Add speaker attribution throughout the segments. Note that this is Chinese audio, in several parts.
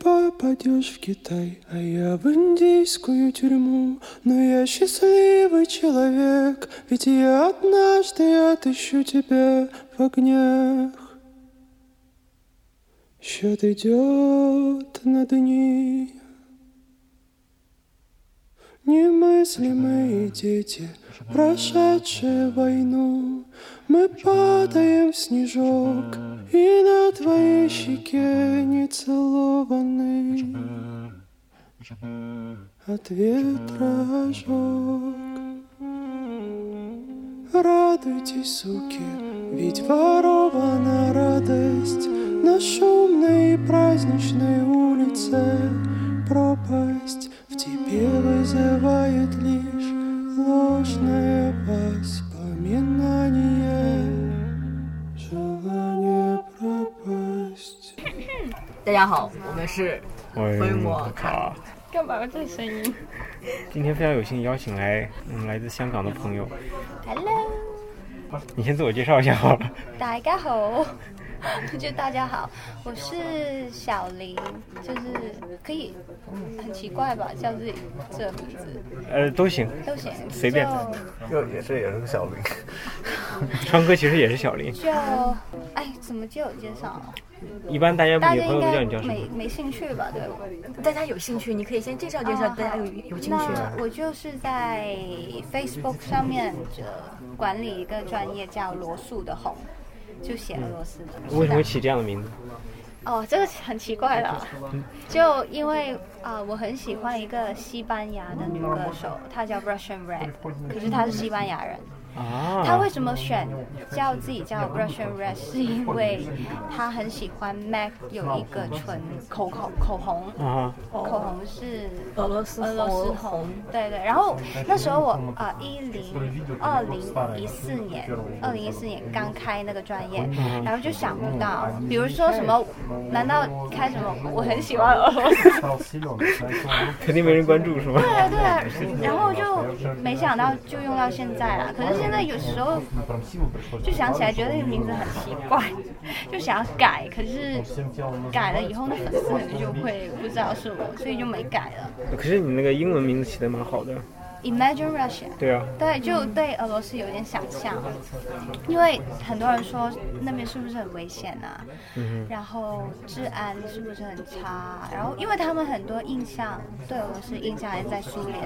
Speaker 1: попадешь в Китай, а я в индийскую тюрьму. Но я счастливый человек, ведь я однажды отыщу тебя в огнях. Счет идет на дни. Немыслимые дети, прошедшие войну, Мы падаем в снежок, и на твоей щеке не целованный От ветра ожог. Радуйтесь, суки, ведь ворована радость На шумной и праздничной улице пропасть тебе вызывает лишь ложное воспоминание, желание пропасть.
Speaker 2: 大家好，我们是
Speaker 3: 哎
Speaker 2: 灰摩卡。
Speaker 4: 干嘛这声音
Speaker 3: 今天非常有幸邀请来嗯来自香港的朋友，
Speaker 4: ？Hello，
Speaker 3: 你先自我介绍一下好了。
Speaker 4: 大家好， 就大家好，我是小林，就是可以很奇怪吧，叫自己这个名字
Speaker 3: 呃，都行。
Speaker 4: 都行，
Speaker 3: 随便
Speaker 4: 就
Speaker 5: 又也是也是个小林，
Speaker 3: 川哥其实也是小林，
Speaker 4: 就哎，怎么就有介绍？
Speaker 3: 一般大家也朋友都
Speaker 4: 大家应该
Speaker 3: 叫你叫什么
Speaker 4: 没？没兴趣吧？对吧？
Speaker 2: 大家有兴趣，你可以先介绍介绍，
Speaker 4: 啊
Speaker 2: 大家有有兴趣。
Speaker 4: 那我就是在 Facebook 上面就管理一个专业叫罗素的红，就写俄罗斯的。
Speaker 3: 为什么会起这样的名字？
Speaker 4: 哦，这个很奇怪了，就因为啊、我很喜欢一个西班牙的女歌手，她叫 Russian Red，可是她是西班牙人。
Speaker 3: 啊，
Speaker 4: 他为什么选叫自己叫 Russian Red？是因为他很喜欢 MAC 有一个唇口口口红，
Speaker 3: 啊，
Speaker 4: 口红是
Speaker 2: 俄罗斯
Speaker 4: 俄罗斯红，对对。然后那时候我啊，一零二零一四年，二零一四年刚开那个专业，然后就想不到，比如说什么，难道开什么？我很喜欢俄罗斯，
Speaker 3: 肯定没人关注是吗？
Speaker 4: 对啊对啊。然后就没想到就用到现在了。可是现在有时候就想起来，觉得那个名字很奇怪，就想要改，可是改了以后，那粉丝可能就会不知道是我，所以就没改了。
Speaker 3: 可是你那个英文名字起的蛮好的。
Speaker 4: Imagine Russia。
Speaker 3: 对啊，
Speaker 4: 对，就对俄罗斯有点想象，因为很多人说那边是不是很危险啊？
Speaker 3: 嗯
Speaker 4: 然后治安是不是很差？然后因为他们很多印象对俄罗斯印象还是在苏联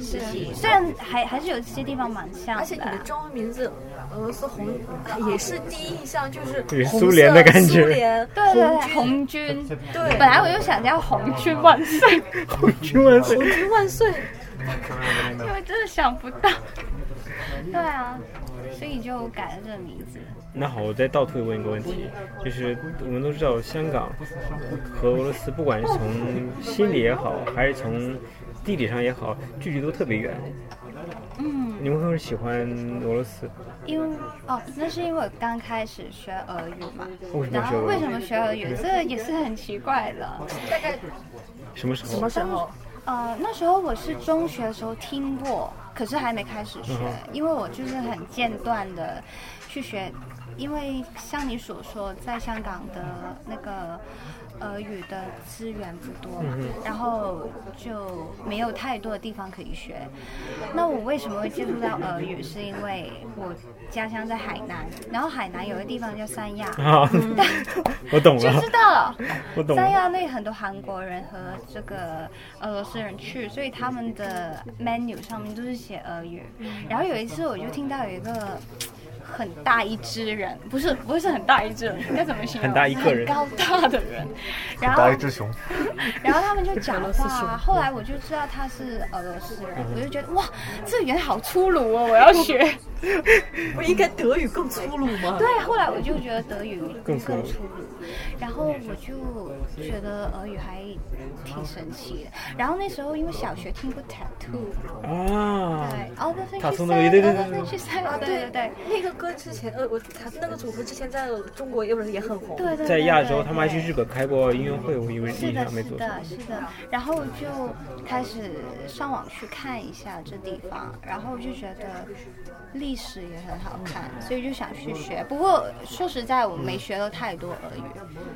Speaker 4: 时期，虽然还还是有些地方蛮像
Speaker 2: 而且你的中文名字俄罗斯红也是第一印象就是
Speaker 3: 对
Speaker 2: 红色
Speaker 3: 苏联的感觉
Speaker 2: 苏联
Speaker 4: 对对对，
Speaker 2: 红
Speaker 4: 红军。
Speaker 2: 对，
Speaker 4: 本来我就想叫红军万岁，
Speaker 3: 红军万岁！
Speaker 2: 红军万岁。
Speaker 4: 因为真的想不到。对啊，所以就改了这个名字。
Speaker 3: 那好，我再倒退问一个问题，就是我们都知道香港和俄罗斯，不管是从心理也好，还是从地理上也好，距离都特别远。
Speaker 4: 嗯。
Speaker 3: 你为什么喜欢俄罗斯？
Speaker 4: 因为哦，那是因为我刚开始学俄语嘛。
Speaker 3: 为什么
Speaker 4: 然后为
Speaker 3: 学俄语？
Speaker 4: 什么学俄语？这也是很奇怪的。
Speaker 2: 大概
Speaker 3: 什么时候？
Speaker 2: 什么时候？
Speaker 4: 呃，那时候我是中学的时候听过，可是还没开始学，因为我就是很间断的去学，因为像你所说，在香港的那个俄语的资源不多嘛，然后就没有太多的地方可以学。那我为什么会接触到俄语？是因为我家乡在海南，然后海南有个地方叫三亚，
Speaker 3: 啊，我懂了
Speaker 4: 就知，道了。
Speaker 3: 我懂了。
Speaker 4: 三亚那很多韩国人和这个俄罗斯人去，所以他们的 menu 上面都是写俄语。然后有一次我就听到有一个很大一只人，不是不是很大一只人，应该怎么形容？
Speaker 3: 很大一个人
Speaker 4: 很高大的人。然后
Speaker 5: 打一只熊，
Speaker 4: 然后他们就讲话，后来我就知道他是俄罗斯人，我就觉得哇，这语言好粗鲁哦，我要学。
Speaker 2: 不应该德语更粗鲁吗？
Speaker 4: 对，后来我就觉得德语
Speaker 3: 更粗鲁
Speaker 4: 粗鲁，然后我就觉得俄语还挺神奇的。然后那时候因为小学听过 tattoo，
Speaker 3: 啊，
Speaker 4: 对 said，
Speaker 3: 对对对
Speaker 4: the
Speaker 3: 对
Speaker 4: things she said，
Speaker 2: 啊，
Speaker 4: 对对对。
Speaker 2: 那个歌之前，呃，我他那个组合之前在中国也不是也很红。
Speaker 4: 对对对
Speaker 3: 在亚洲，他们还去日本开过音乐会，我以为
Speaker 4: 是的，
Speaker 3: 印象没错。
Speaker 4: 是的，是的。然后就开始上网去看一下这地方，然后就觉得历史也很好看，所以就想去学。不过说实在，我没学到太多俄语，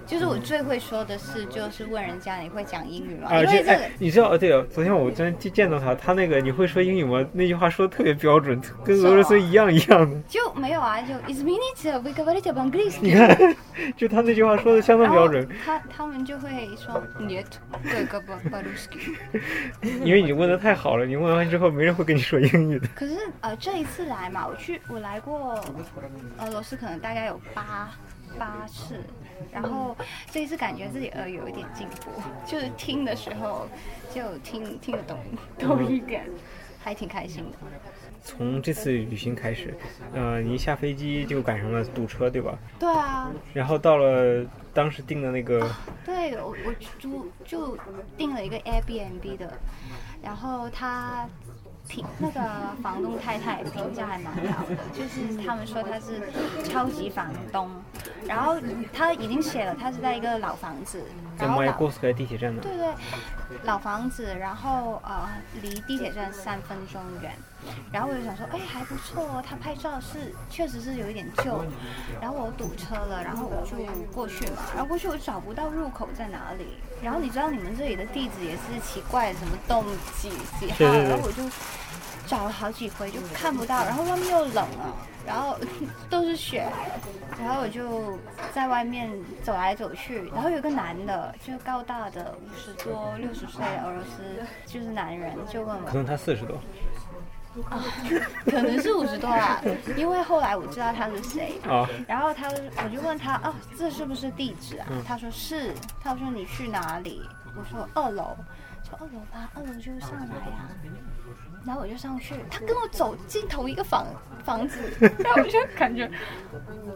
Speaker 4: 就是我最会说的是，就是问人家你会讲英语吗？
Speaker 3: 啊，
Speaker 4: 因为这个
Speaker 3: 哎，你知道？对了，昨天我真就见到他，他那个你会说英语吗？那句话说的特别标准，跟俄罗斯一样一样的。
Speaker 4: 就没有啊，就 измените вы говорите по-английски。
Speaker 3: 你看，就他那句话说的相当标准，
Speaker 4: 他他们就会说 нет, только по-русски。
Speaker 3: 因为你问的太好了，你问完之后没人会跟你说英语的。
Speaker 4: 可是呃，这一次来嘛，我去我来过俄罗斯，可能大概有八八次，然后这一次感觉自己呃有一点进步，就是听的时候就听听得懂多一点，还挺开心的。
Speaker 3: 从这次旅行开始，呃，你一下飞机就赶上了堵车，对吧？
Speaker 4: 对啊，
Speaker 3: 然后到了当时订的那个，
Speaker 4: 对我我租就订了一个 Airbnb 的，然后他评那个房东太太评价还蛮好的，就是他们说他是超级房东，然后他已经写了他是在一个老房子，
Speaker 3: 在
Speaker 4: 然后老
Speaker 3: 马耶戈斯克地铁站那。
Speaker 4: 对对老房子，然后呃离地铁站三分钟远，然后我就想说，哎还不错哦，他拍照是确实是有一点旧，然后我堵车了，然后我就过去嘛，然后过去我找不到入口在哪里，然后你知道你们这里的地址也是奇怪，什么栋几几号，然后我就找了好几回就看不到，然后外面又冷了，然后都是雪，然后我就在外面走来走去，然后有个男的，就高大的五十多六十岁的俄罗斯，就是男人，就问我。
Speaker 3: 可能他四十多，
Speaker 4: 啊，可能是五十多啦，因为后来我知道他是谁。
Speaker 3: 啊，
Speaker 4: 然后他，我就问他，哦，这是不是地址啊？他说是。他说你去哪里？我说二楼。说二楼吧，二楼就上来呀、然后我就上去，他跟我走进同一个房房子，然后我就感觉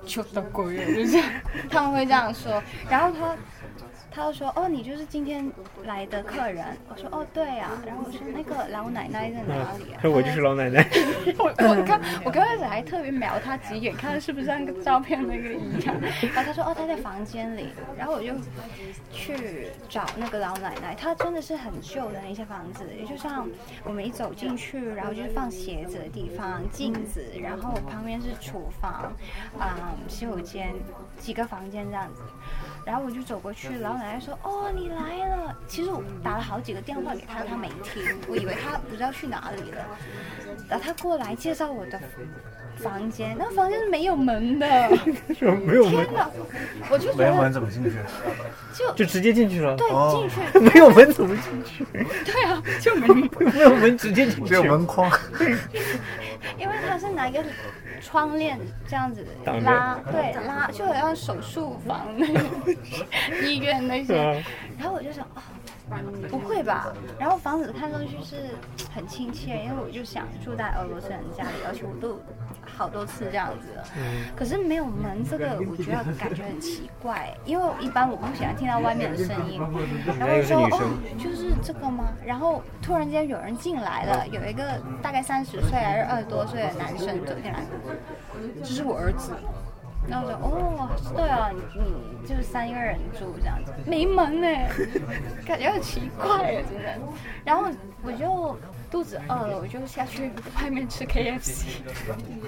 Speaker 4: 求的鬼了，就这样，他们会这样说。然后他。他就说：“哦，你就是今天来的客人。”我说：“哦，对啊、然后我说：“那个老奶奶在哪里啊？”
Speaker 3: 说 我就是老奶奶。
Speaker 4: 我我刚我刚开始还特别瞄他几眼，看是不是像个照片那个一样。然后他说哦他在房间里，然后我就去找那个老奶奶，她真的是很旧的那些房子，也就像我们一走进去，然后就是放鞋子的地方，镜子，然后旁边是厨房，啊、洗手间，几个房间这样子。然后我就走过去，老奶奶说：“哦，你来了。”其实我打了好几个电话给她，她没听，我以为她不知道去哪里了。然后她过来介绍我的房间，那房间是没有门的。
Speaker 3: 说没有门
Speaker 4: 天，哪！我就觉
Speaker 5: 没有门怎么进去？
Speaker 4: 就
Speaker 3: 就直接进去了。
Speaker 4: 对
Speaker 5: 哦
Speaker 4: 进去，
Speaker 3: 没有门怎么进去？
Speaker 4: 对啊，就没
Speaker 3: 没有门直接进去
Speaker 5: 只有。门框。
Speaker 4: 因为他是拿一个窗帘这样子拉，对拉，就好像手术房那种医院那些
Speaker 3: 嗯。
Speaker 4: 然后我就想，哦，不会吧？然后房子看上去是很亲切，因为我就想住在俄罗斯人家里，而且我都好多次这样子了。可是没有门，这个我觉得感觉很奇怪，因为一般我不喜欢听到外面的声音。然后说哦，就是这个吗？然后突然间有人进来了，有一个大概三十岁还是二十多岁的男生走进来，这是我儿子。然后我说哦，对啊，你就是三个人住这样子，没门哎，感觉很奇怪耶，真的。然后我就肚子饿了，我就下去外面吃 KFC。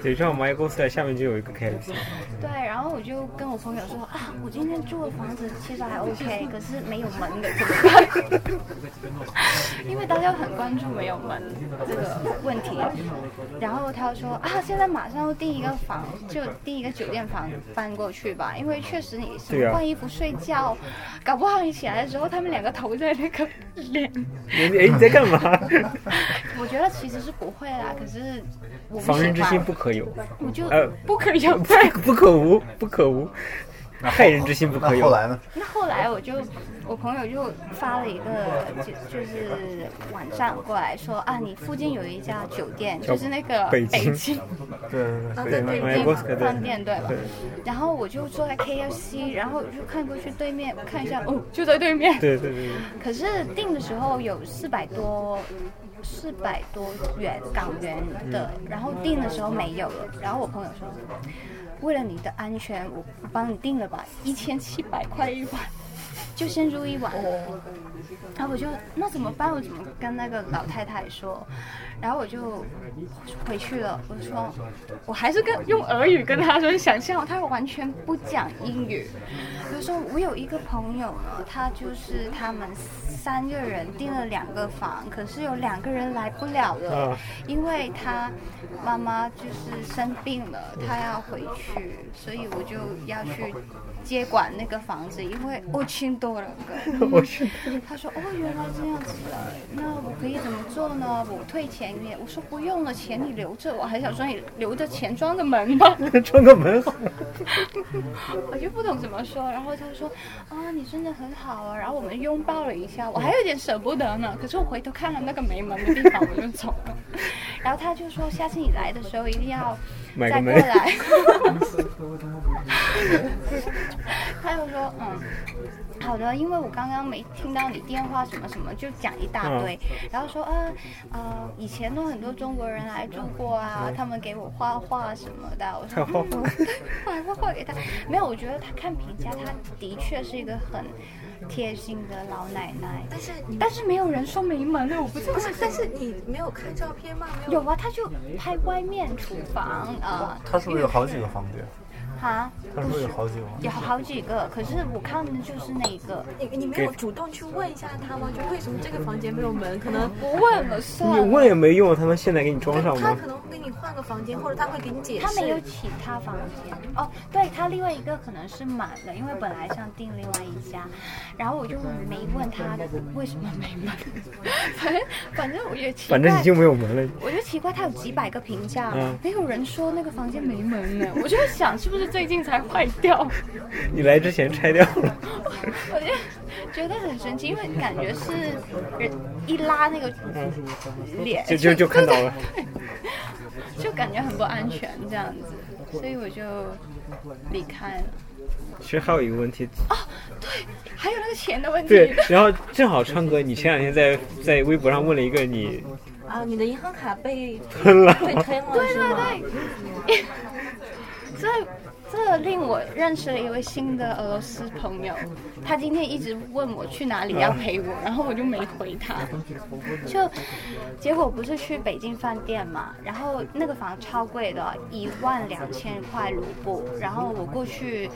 Speaker 3: 对，正好马耶戈斯克下面就有一个 KFC。
Speaker 4: 对，然后我就跟我朋友说啊，我今天住的房子其实还 OK，可是没有门的怎么办？因为大家很关注没有门这个问题。然后他说啊，现在马上订一个房，就订一个酒店房搬过去吧，因为确实你换衣服、睡觉，搞不好你起来的时候，他们两个头在那个脸。
Speaker 3: 哎，你在干嘛？
Speaker 4: 我觉得其实是不会啦，可是我
Speaker 3: 防人之心不可有，
Speaker 4: 我就
Speaker 3: 呃
Speaker 4: 不可有
Speaker 3: 不
Speaker 4: 对。
Speaker 3: 不可无，不可无。害人之心不可有。
Speaker 5: 那后来呢？
Speaker 4: 那后来我就，我朋友就发了一个就就是网站过来说啊，你附近有一家酒店，就是那个
Speaker 3: 北京
Speaker 4: 京
Speaker 5: 对对
Speaker 4: 啊
Speaker 5: 对，
Speaker 4: 对
Speaker 3: 对
Speaker 4: 饭店对吧？然后我就坐在 KFC，然后就看过去对面看一下，哦，就在对面。
Speaker 3: 对对对对。
Speaker 4: 可是订的时候有四百多四百多元港元的，然后订的时候没有了，然后我朋友说，为了你的安全，我我帮你订了吧，一千七百块一晚，就先住一晚。然后我就那怎么办？我怎么跟那个老太太说？然后我就回去了。我说，我还是跟用俄语跟他说，想象他完全不讲英语。我就说我有一个朋友呢，他就是他们三个人订了两个房，可是有两个人来不了了，因为他妈妈就是生病了，他要回去，所以我就要去接管那个房子，因为我亲多
Speaker 3: 我去，
Speaker 4: 他说：“哦，原来这样子的，那我可以怎么做呢？我退钱给你。”我说：“不用了，钱你留着。”我还想说你留着钱装个门吧，
Speaker 3: 装个门好。
Speaker 4: 我就不懂怎么说。然后他说：“啊，你真的很好啊。”然后我们拥抱了一下，我还有点舍不得呢。可是我回头看了那个没门的地方，我就走了。然后他就说：“下次你来的时候一定要再过来。”他就说：“嗯。”好的，因为我刚刚没听到你电话什么什么，就讲一大堆，然后说呃呃，以前都很多中国人来住过啊，他们给我画画什么的，我说 画画画给他，没有，我觉得他看评价，他的确是一个很贴心的老奶奶，
Speaker 2: 但是
Speaker 4: 但是没有人说没门的，我不知道，
Speaker 2: 但是你没有看照片吗？
Speaker 4: 有啊，他就拍外面厨房啊，
Speaker 1: 他是不是有好几个房间？
Speaker 4: 啊，
Speaker 1: 他说有好几个，
Speaker 4: 有好几个，可是我看的就是那一个。
Speaker 2: 你你没有主动去问一下他吗？就为什么这个房间没有门？可能
Speaker 4: 不问了算了。
Speaker 3: 你问也没用，他们现在给你装上吗？
Speaker 2: 他可能会给你换个房间，或者他会给你解释。
Speaker 4: 他没有其他房间哦，对他另外一个可能是满了，因为本来想订另外一家，然后我就没问他为什么没门。反正反正我也奇
Speaker 3: 怪，反正已经没有门了。
Speaker 4: 我觉得奇怪，他有几百个评价，没有人说那个房间没门呢。我就在想，是不是？最近才坏掉，
Speaker 3: 你来之前拆掉了。
Speaker 4: 我就觉得很神奇，因为感觉是人一拉那个脸，
Speaker 3: 就就就看到了，
Speaker 4: 就感觉很不安全这样子，所以我就离开了。
Speaker 3: 其实还有一个问题
Speaker 4: 哦，对，还有那个钱的问题。
Speaker 3: 对，然后正好川哥，你前两天在在微博上问了一个你
Speaker 2: 啊，你的银行卡被
Speaker 3: 吞了，
Speaker 2: 被吞了，
Speaker 4: 对对对，在。这令我认识了一位新的俄罗斯朋友，他今天一直问我去哪里要陪我，然后我就没回他。就结果不是去北京饭店嘛，然后那个房超贵的，一万两千块卢布。然后我过去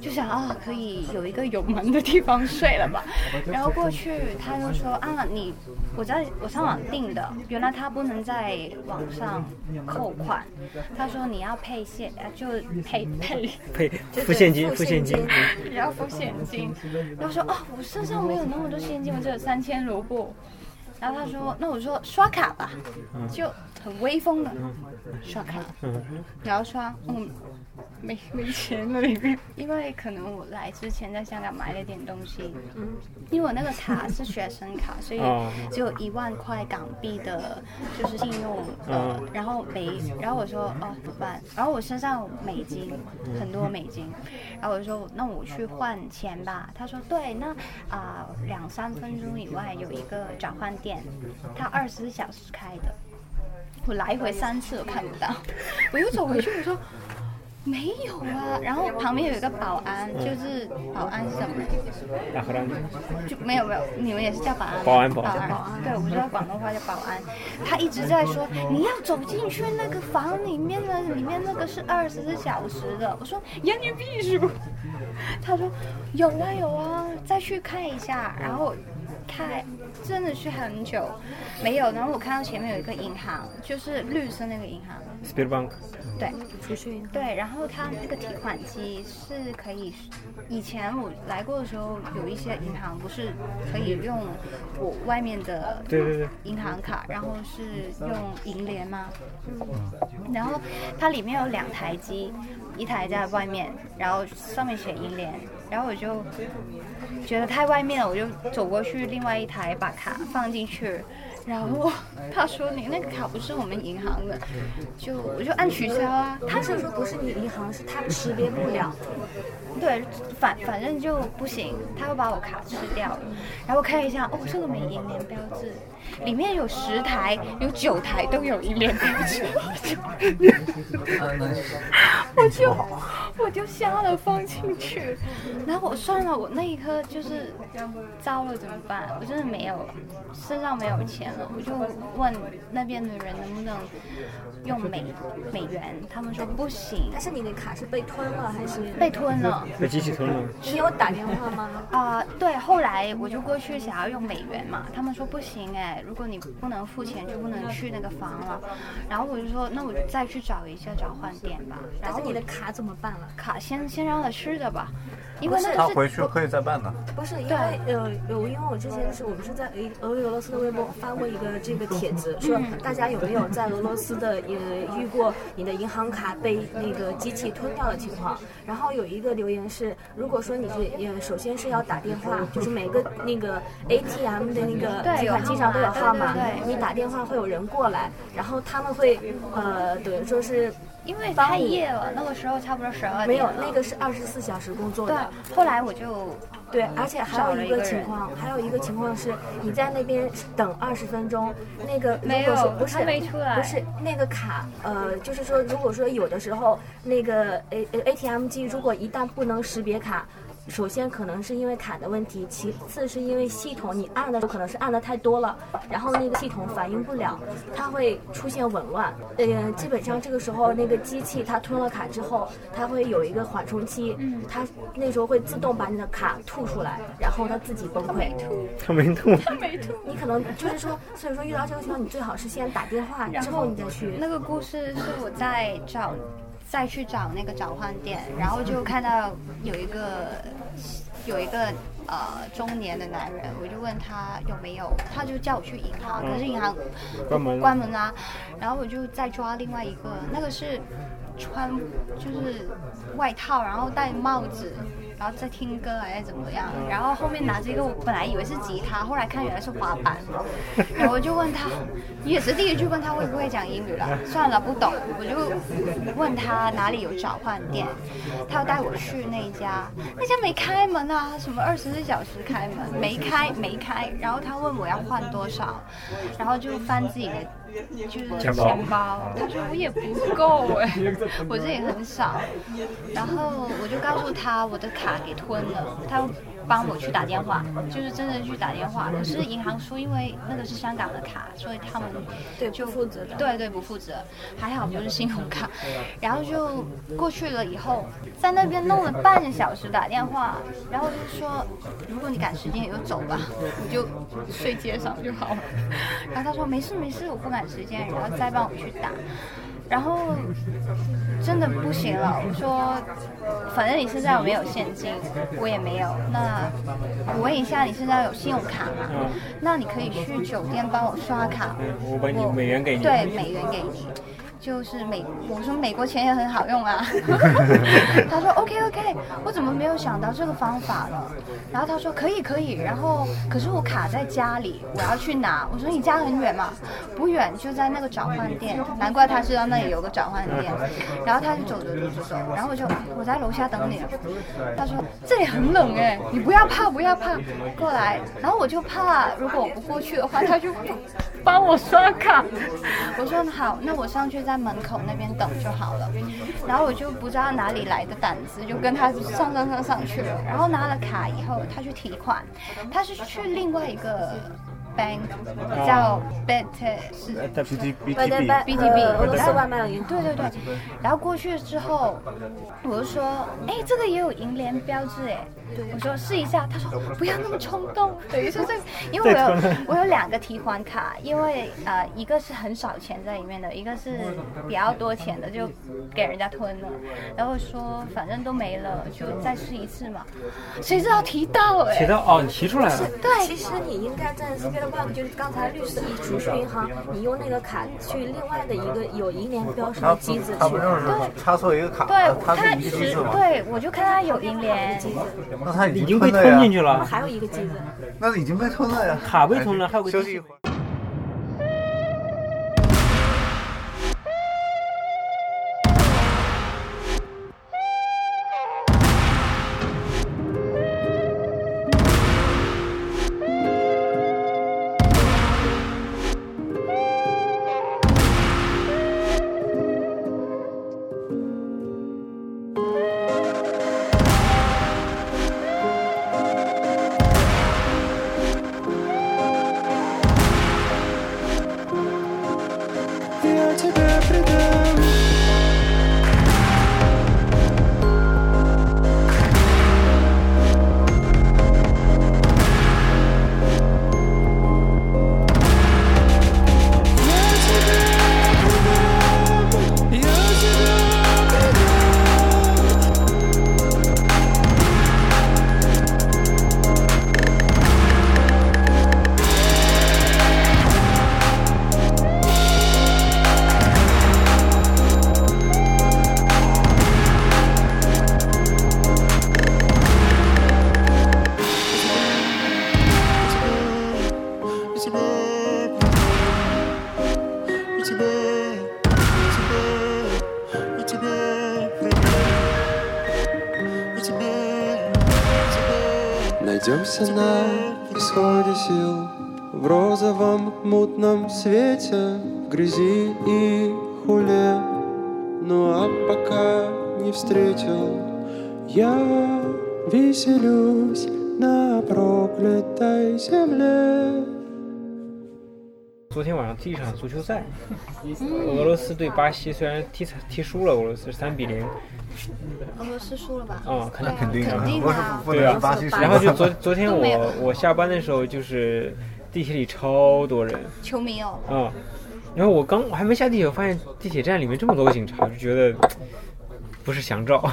Speaker 4: 就想啊，可以有一个有门的地方睡了吧。然后过去他就说啊，你我在我上网订的，原来他不能在网上扣款，他说你要配现，就配配。
Speaker 3: 配付现金，付现金，
Speaker 4: 也要付现金。然后说哦，我身上没有那么多现金，我只有三千卢布。然后他说，那我说刷卡吧，就很威风的刷卡。然后刷，嗯。没没钱了里面，因为可能我来之前在香港买了点东西，嗯，因为我那个卡是学生卡，所以只有一万块港币的，就是信用，呃，然后没，然后我说哦怎么办？然后我身上有美金很多美金，然后我就说那我去换钱吧。他说对，那啊两三分钟以外有一个转换店，他二十四小时开的，我来回三次都看不到，我又走回去我说。没有啊，然后旁边有一个保安，就是保安是什么？就没有没有，你们也是叫保安？
Speaker 3: 保安保
Speaker 4: 安。对，我们道广东话叫保安。他一直在说你要走进去那个房里面的，里面那个是二十四小时的。我说言语必数。他说有啊有啊，再去看一下。然后开真的去很久，没有。然后我看到前面有一个银行，就是绿色那个银行。
Speaker 3: Speedbank。
Speaker 4: 对，储蓄银行对，然后它那个提款机是可以，以前我来过的时候，有一些银行不是可以用我外面的
Speaker 3: 对对对
Speaker 4: 银行卡，然后是用银联吗？嗯然后它里面有两台机，一台在外面，然后上面写银联，然后我就觉得太外面了，我就走过去另外一台把卡放进去，然后他说你那个卡不是我们银行的，就我就按取消啊。
Speaker 2: 他是说不是你银行，是他识别不了。
Speaker 4: 对，反反正就不行，他会把我卡吃掉了。然后看一下，哦，这个没银联标志，里面有十台，有九台都有银联标志，我就我就瞎了放进去。然后我算了，我那一刻就是糟了，怎么办？我真的没有身上没有钱了，我就问那边的人能不能用美美元，他们说不行，
Speaker 2: 但是你的卡是被吞了还是
Speaker 4: 被吞了。
Speaker 3: 被机器吞了。
Speaker 2: 你有打电话吗？
Speaker 4: 啊、对，后来我就过去想要用美元嘛，他们说不行哎，如果你不能付钱就不能去那个房了。然后我就说，那我就再去找一下找换店吧。然后我
Speaker 2: 你的卡怎么办了？
Speaker 4: 卡先先让他吃着吧，因为那是
Speaker 5: 回去可以再办的。
Speaker 2: 不是因
Speaker 4: 对
Speaker 2: 为呃有，因为我之前是我们是在俄俄俄罗斯的微博发过一个这个帖子，说大家有没有在俄罗斯的呃遇过你的银行卡被那个机器吞掉的情况？然后有一个留言是，如果说你是呃首先是要打电话，就是每个那个 ATM 的那个
Speaker 4: 对
Speaker 2: 提款机上都有号码你打电话会有人过来，然后他们会呃等于说是
Speaker 4: 因为太夜了，那个时候差不多十二点
Speaker 2: 没有。那个是二十四小时工作
Speaker 4: 对
Speaker 2: 的。，
Speaker 4: 后来我就
Speaker 2: 对，而且还有一
Speaker 4: 个
Speaker 2: 情况，还有一个情况是，你在那边等二十分钟，那个如
Speaker 4: 没有
Speaker 2: 果说不是
Speaker 4: 没出来
Speaker 2: 不是那个卡，呃，就是说，如果说有的时候那个 A A T M 机如果一旦不能识别卡。首先可能是因为卡的问题，其次是因为系统你按的时候可能是按的太多了，然后那个系统反应不了，它会出现紊乱。呃，基本上这个时候那个机器它吞了卡之后，它会有一个缓冲期，它那时候会自动把你的卡吐出来，然后它自己崩溃。
Speaker 3: 它没吐。
Speaker 2: 你可能就是说，所以说遇到这个情况，你最好是先打电话，之后你再去。
Speaker 4: 那个故事是我在找，再去找那个找换店，然后就看到有一个有一个呃中年的男人，我就问他有没有，他就叫我去银行，可是银行
Speaker 3: 关门
Speaker 4: 关门啦、然后我就再抓另外一个，那个是穿就是外套，然后戴帽子。然后在听歌还是怎么样，然后后面拿着一个我本来以为是吉他，后来看原来是滑板，然后我就问他，也是第一句问他会不会讲英语了，算了不懂，我就问他哪里有找换店，他要带我去那家，那家没开门啊，什么二十四小时开门，没开没开，然后他问我要换多少，然后就翻自己的就是
Speaker 3: 钱包。
Speaker 4: 他说我也不够哎，我这也很少，然后我就告诉他我的卡给吞了，他又帮我去打电话，就是真的去打电话。可是银行说，因为那个是香港的卡，所以他们
Speaker 2: 对
Speaker 4: 就
Speaker 2: 负责的
Speaker 4: 对对，不负责。还好不是信用卡，然后就过去了以后，在那边弄了半小时打电话，然后就说如果你赶时间你就走吧，你就睡街上就好了。然后他说没事没事，我不赶时间，然后再帮我去打。然后真的不行了，我说，反正你身上有没有现金？我也没有。那我问一下，你身上有信用卡吗？
Speaker 3: 嗯
Speaker 4: 那你可以去酒店帮我刷卡。
Speaker 3: 嗯我把你美元给你
Speaker 4: 对，美元给你。就是美，我说美国钱也很好用啊。他说 OK OK，我怎么没有想到这个方法呢？然后他说可以可以，然后可是我卡在家里，我要去拿。我说你家很远吗？不远，就在那个找换店。难怪他知道那里有个找换店。然后他就走走走走走，然后我就我在楼下等你了。他说这里很冷哎，你不要怕不要怕，过来。然后我就怕如果我不过去的话，他就不帮我刷卡。我说好，那我上去在门口那边等就好了。然后我就不知道哪里来的胆子，就跟他上上上上去了。然后拿了卡以后，他去提款，他是去另外一个 bank 叫 Bet 是。BTB
Speaker 2: 呃俄罗斯外贸银行。
Speaker 4: 对对。对，然后过去之后，我就说，哎，这个也有银联标志哎。我说试一下，他说不要那么冲动，等于是这个，因为我有我有两个提款卡，因为呃一个是很少钱在里面的，一个是比较多钱的，就给人家吞了。然后说反正都没了，就再试一次嘛。谁知道提到哎、
Speaker 3: 提到哦，你提出来了，
Speaker 4: 对。
Speaker 2: 其实你应该在这边就是刚才绿色储蓄银行，你用那个卡去另外的一个有银联标识的机子去
Speaker 5: 他不，就是插错一个卡，
Speaker 4: 对，
Speaker 5: 他
Speaker 4: 他
Speaker 5: 是一个机子？
Speaker 4: 对我就看他有银联机子，
Speaker 5: 那他已
Speaker 3: 已经被
Speaker 5: 吞
Speaker 3: 进去了，
Speaker 2: 还有一个机子。
Speaker 5: 那已经被吞了呀。
Speaker 3: 卡被吞了，还有个机子
Speaker 5: 休息一会儿。
Speaker 1: Найдемся на исходе сил. В розовом мутном свете В грязи и хуле. Ну а пока не встретил Я веселюсь на проклятой земле
Speaker 3: 昨天晚上踢一场足球赛，俄罗斯对巴西，虽然踢踢输了，俄罗斯三比零。
Speaker 4: 俄罗斯输了吧？
Speaker 3: 啊，看
Speaker 4: 对啊
Speaker 3: 到肯定
Speaker 4: 肯定啊
Speaker 3: 对啊。然后就昨昨天我我下班的时候，就是地铁里超多人。
Speaker 4: 球迷哦，
Speaker 3: 啊，然后我刚我还没下地铁，我发现地铁站里面这么多个警察，就觉得不是祥兆。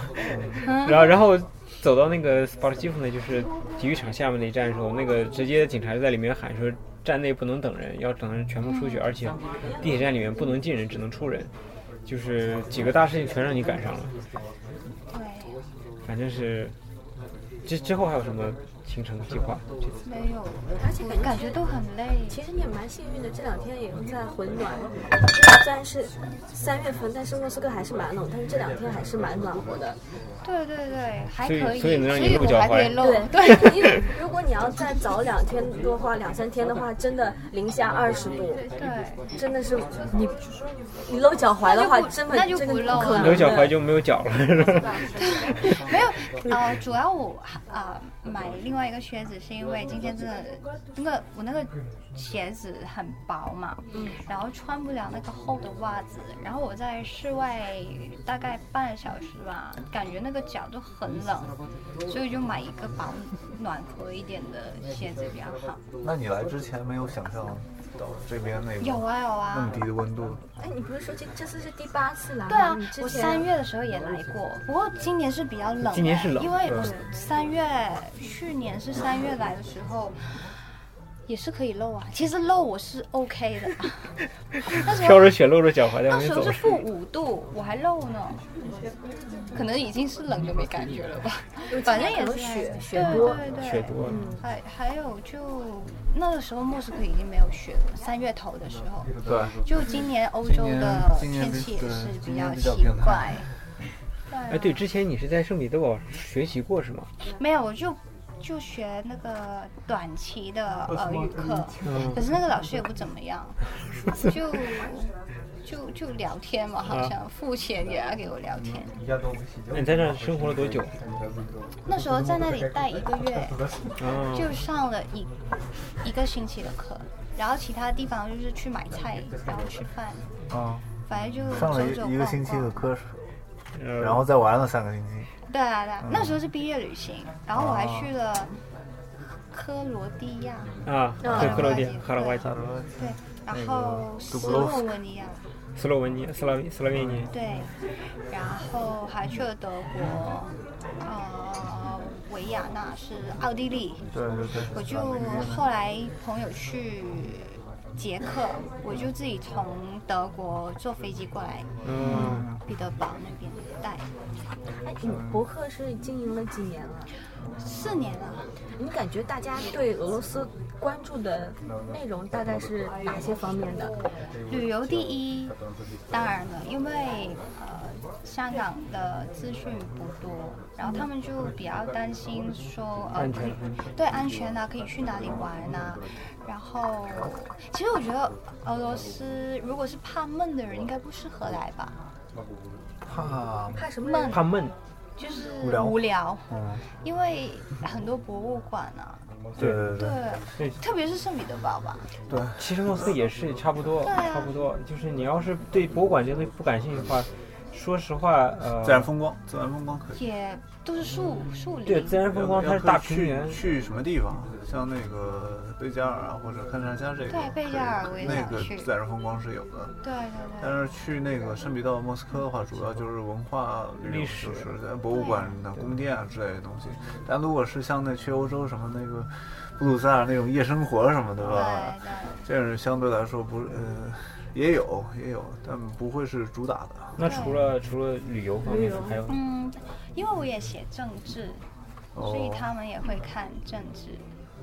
Speaker 3: 然后然后走到那个斯巴尔基夫呢，就是体育场下面那一站的时候，那个直接警察就在里面喊说，站内不能等人，要等人全部出去，而且地铁站里面不能进人，只能出人。就是几个大事情全让你赶上了，
Speaker 4: 对，
Speaker 3: 反正是之之后还有什么行程计划？这次
Speaker 4: 没有，
Speaker 2: 而且感觉
Speaker 4: 都很累。
Speaker 2: 其实你也蛮幸运的，这两天也是在回暖。虽然是三月份，但是莫斯科还是蛮冷，但是这两天还是蛮暖和的。
Speaker 4: 对对对，还可以，
Speaker 3: 所以能让你露脚踝
Speaker 4: 还可以露。
Speaker 2: 对，因为如果你要再早两天多话，两三天的话，真的零下二十度，
Speaker 4: 对，
Speaker 2: 真的是你你露脚踝的话，真的
Speaker 4: 那就不露
Speaker 3: 脚踝。就没有脚了，是吧？
Speaker 4: 没有，呃，主要我啊、买另外一个靴子是因为今天真的那个我那个鞋子很薄嘛，然后穿不了那个厚的袜子，然后我在室外大概半个小时吧，感觉那个脚都很冷，所以就买一个保暖和一点的鞋子比较好。
Speaker 5: 那你来之前没有想象到这边那
Speaker 4: 有啊有啊，
Speaker 5: 那么低的温度？
Speaker 2: 哎，你不是说这这次是第八次来吗？
Speaker 4: 对啊，
Speaker 2: 之
Speaker 4: 我
Speaker 2: 前
Speaker 4: 三月的时候也来过，不过今年是比较冷欸，
Speaker 3: 今年是冷
Speaker 4: 因为我三月去年是三月来的时候。也是可以露啊，其实露我是 OK 的，那时候
Speaker 3: 飘着雪露着脚踝在
Speaker 4: 那时候是。负五度，我还露呢，可能已经是冷的没感觉了吧，反正也是
Speaker 2: 雪雪多。
Speaker 4: 对对，
Speaker 3: 雪多，
Speaker 4: 还还有就那个时候莫斯科已经没有雪了，三月头的时候，
Speaker 5: 对，
Speaker 4: 就今年欧洲的天气也是比较
Speaker 5: 年比较
Speaker 4: 奇怪。
Speaker 3: 哎，对，之前你是在圣彼得堡学习过是吗？
Speaker 4: 没有，我就就学那个短期的俄语课，
Speaker 3: 嗯
Speaker 4: 可是那个老师也不怎么样，就就就聊天嘛，好像付钱也要给我聊天。
Speaker 3: 那你在那生活了多久？
Speaker 4: 那时候在那里待一个月，
Speaker 3: 啊，
Speaker 4: 就上了一一个星期的课，然后其他地方就是去买菜，然后吃饭，
Speaker 5: 啊，
Speaker 4: 反正就
Speaker 5: 上了一一个星期的。课，
Speaker 3: 呃
Speaker 5: 然后再玩了三个星期。
Speaker 4: 对啊对啊，那时候是毕业旅行，然后我还去了科罗地亚，
Speaker 3: 啊，对，克罗地亚、哈拉瓦吉、
Speaker 4: 对，然后斯洛文尼亚。
Speaker 3: 斯洛文尼、斯拉维斯拉维尼，
Speaker 4: 对，然后还去了德国，呃，维也纳是奥地利，
Speaker 5: 对对对，
Speaker 4: 我就后来朋友去捷克，我就自己从德国坐飞机过来
Speaker 3: 嗯，
Speaker 4: 彼得堡那边带，
Speaker 2: 哎，你博客是经营了几年了？
Speaker 4: 四年了。
Speaker 2: 你感觉大家对俄罗斯关注的内容大概是哪些方面的？
Speaker 4: 旅游第一，当然了，因为呃香港的资讯不多，然后他们就比较担心说呃
Speaker 3: 安
Speaker 4: 可以对安全啊，可以去哪里玩啊。然后其实我觉得俄罗斯如果是怕闷的人，应该不适合来吧，
Speaker 5: 怕
Speaker 2: 怕什么
Speaker 4: 闷
Speaker 3: 怕闷，
Speaker 4: 就是
Speaker 5: 无聊。
Speaker 4: 无聊，
Speaker 5: 嗯，
Speaker 4: 因为很多博物馆啊，
Speaker 5: 对对
Speaker 4: 对。
Speaker 5: 对，
Speaker 4: 特别是圣彼得堡吧，
Speaker 5: 对，
Speaker 3: 其实莫斯科也是差不多，
Speaker 4: 啊。
Speaker 3: 差不多。就是你要是对博物馆这东西不感兴趣的话，说实话，呃，
Speaker 5: 自然风光，自然风光可以。
Speaker 4: 也都是树树林，
Speaker 3: 对自然风光它是大平原，
Speaker 5: 去去什么地方？像那个贝加尔啊，或者堪察加这个，
Speaker 4: 对贝加尔我也
Speaker 5: 那个自然风光是有的。
Speaker 4: 对对对但。
Speaker 5: 是去那个圣彼得堡、莫斯科的话，主要就是文化旅游
Speaker 3: 历史
Speaker 5: 就是在博物馆的宫殿啊之类的东西。但如果是像那去欧洲什么那个布鲁塞尔那种夜生活什么的吧，这是相对来说不是呃也有也有，但不会是主打的。
Speaker 3: 那除了除了旅游方面呢，还有
Speaker 4: 嗯，因为我也写政治，所以
Speaker 5: 哦
Speaker 4: 他们也会看政治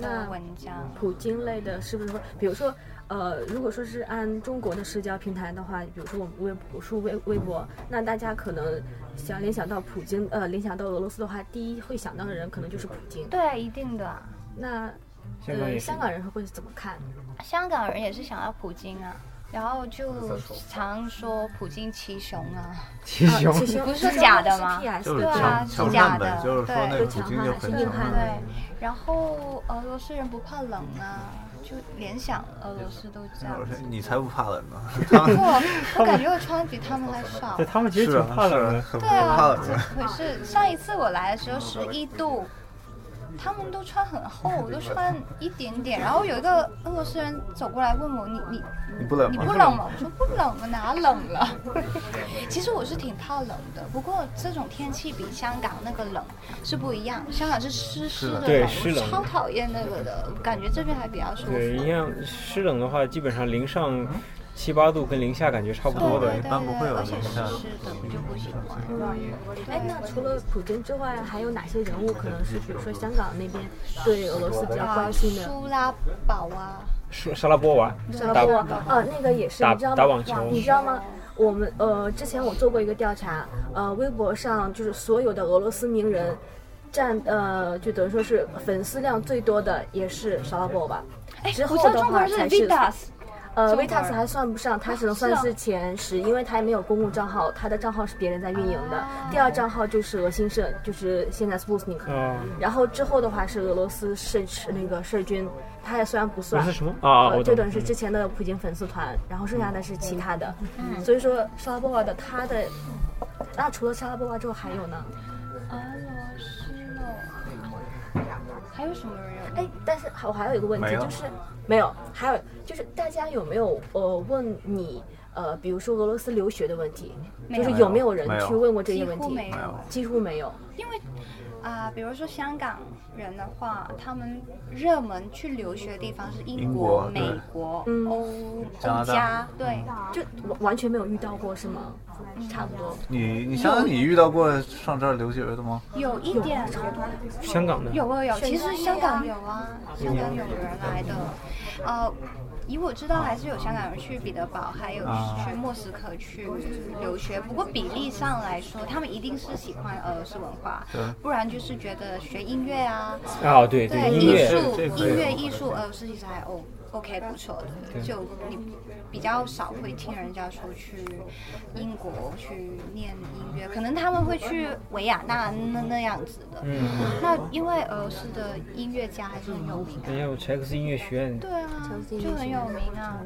Speaker 4: 的文章。
Speaker 2: 普京类的，是不是说，比如说，呃，如果说是按中国的社交平台的话，比如说我们微博、说微微博，那大家可能想联想到普京，呃，联想到俄罗斯的话，第一会想到的人可能就是普京。
Speaker 4: 对，一定的啊。
Speaker 2: 那呃，
Speaker 3: 香港
Speaker 2: 人会怎么看？
Speaker 4: 香港人也是想要普京啊，然后就常说普京骑熊啊，
Speaker 3: 骑熊
Speaker 2: 啊，其实
Speaker 4: 不是假的吗
Speaker 5: 就是
Speaker 4: 对啊是假的
Speaker 5: 呗，就是说
Speaker 4: 对
Speaker 5: 那个普京就很
Speaker 2: 是硬汉
Speaker 5: 强悍。
Speaker 4: 对，然后俄罗斯人不怕冷啊，就联想俄罗斯都这样。
Speaker 5: 你才不怕冷呢，他们
Speaker 4: 我我感觉我穿比他们还少
Speaker 3: 对。他们其实挺怕冷的。
Speaker 5: 很
Speaker 4: 对啊，
Speaker 5: 怕冷的。
Speaker 4: 怎么回事？上一次我来的时候十一度，他们都穿很厚，我都穿一点点。然后有一个俄罗斯人走过来问我：“你你
Speaker 5: 你不冷吗？
Speaker 4: 你不冷吗？”我说：“不冷我，哪冷了？” 其实我是挺怕冷的，不过这种天气比香港那个冷是不一样。香港是湿湿的冷，
Speaker 3: 对湿冷
Speaker 4: 超讨厌那个的，感觉这边还比较舒服。
Speaker 3: 对，一样湿冷的话，基本上零上七八度跟零下感觉差不多的。
Speaker 5: 一般不会有零下
Speaker 4: 湿湿的，我就不喜欢。
Speaker 2: 哎，那除了普京之外，还有哪些人物可能是，比如说香港那边对俄罗斯比较
Speaker 4: 啊，
Speaker 2: 关心的？
Speaker 4: 苏拉宝啊，
Speaker 3: 沙沙拉波娃，
Speaker 2: 沙拉波啊，那个也是，你知道吗？
Speaker 3: 打网球
Speaker 2: 你知道吗？我们呃，之前我做过一个调查，呃，微博上就是所有的俄罗斯名人占呃，就等于说是粉丝量最多的也是沙拉波娃。
Speaker 4: 哎，
Speaker 2: 之后的话才是呃，Vitas 还算不上，他只能算是前十，因为他也没有公共账号，他的账号是别人在运营的。第二账号就是俄新社，就是现在 Sputnik。
Speaker 3: 哦，
Speaker 2: 然后之后的话是俄罗斯社那个社军，他也虽然不
Speaker 3: 不
Speaker 2: 算
Speaker 3: 是，什么啊
Speaker 2: 这等是之前的普京粉丝团，然后剩下的是其他的。所以说沙拉波娃的他的，那除了沙拉波娃之后还有呢？
Speaker 4: 还有什么人有？
Speaker 2: 哎，但是我还有一个问题就是没有，还有就是大家有没有呃问你呃，比如说俄罗斯留学的问题，就是有没有人去问过这些问题？
Speaker 4: 几乎没有，
Speaker 2: 几乎没有。
Speaker 4: 因为啊、比如说香港人的话，他们热门去留学的地方是英
Speaker 5: 英
Speaker 4: 国、美国、
Speaker 2: 嗯
Speaker 4: 欧
Speaker 5: 加拿大
Speaker 4: 欧加，对，
Speaker 2: 就完完全没有遇到过是吗？差不多。
Speaker 5: 你你想想，你遇到过上这儿留学的吗？
Speaker 4: 有一点
Speaker 3: 香港的，
Speaker 4: 有有有，其实香港有啊，香港有人来的，呃。以我知道，还是有香港人去彼得堡，还有
Speaker 5: 啊
Speaker 4: 去莫斯科去留学。不过比例上来说，他们一定是喜欢俄罗斯文化，不然就是觉得学音乐啊，
Speaker 3: 啊，对
Speaker 4: 对，艺，术、音乐、艺术，俄罗斯其实还 O OK 不错的。就你比较少会听人家说去英国去念音乐，可能他们会去维也纳那那样子的。
Speaker 3: 嗯，
Speaker 4: 那因为俄罗斯的音乐家还是很有名的。
Speaker 3: 人家有柴可夫音乐学院，
Speaker 4: 对啊，就很有名啊。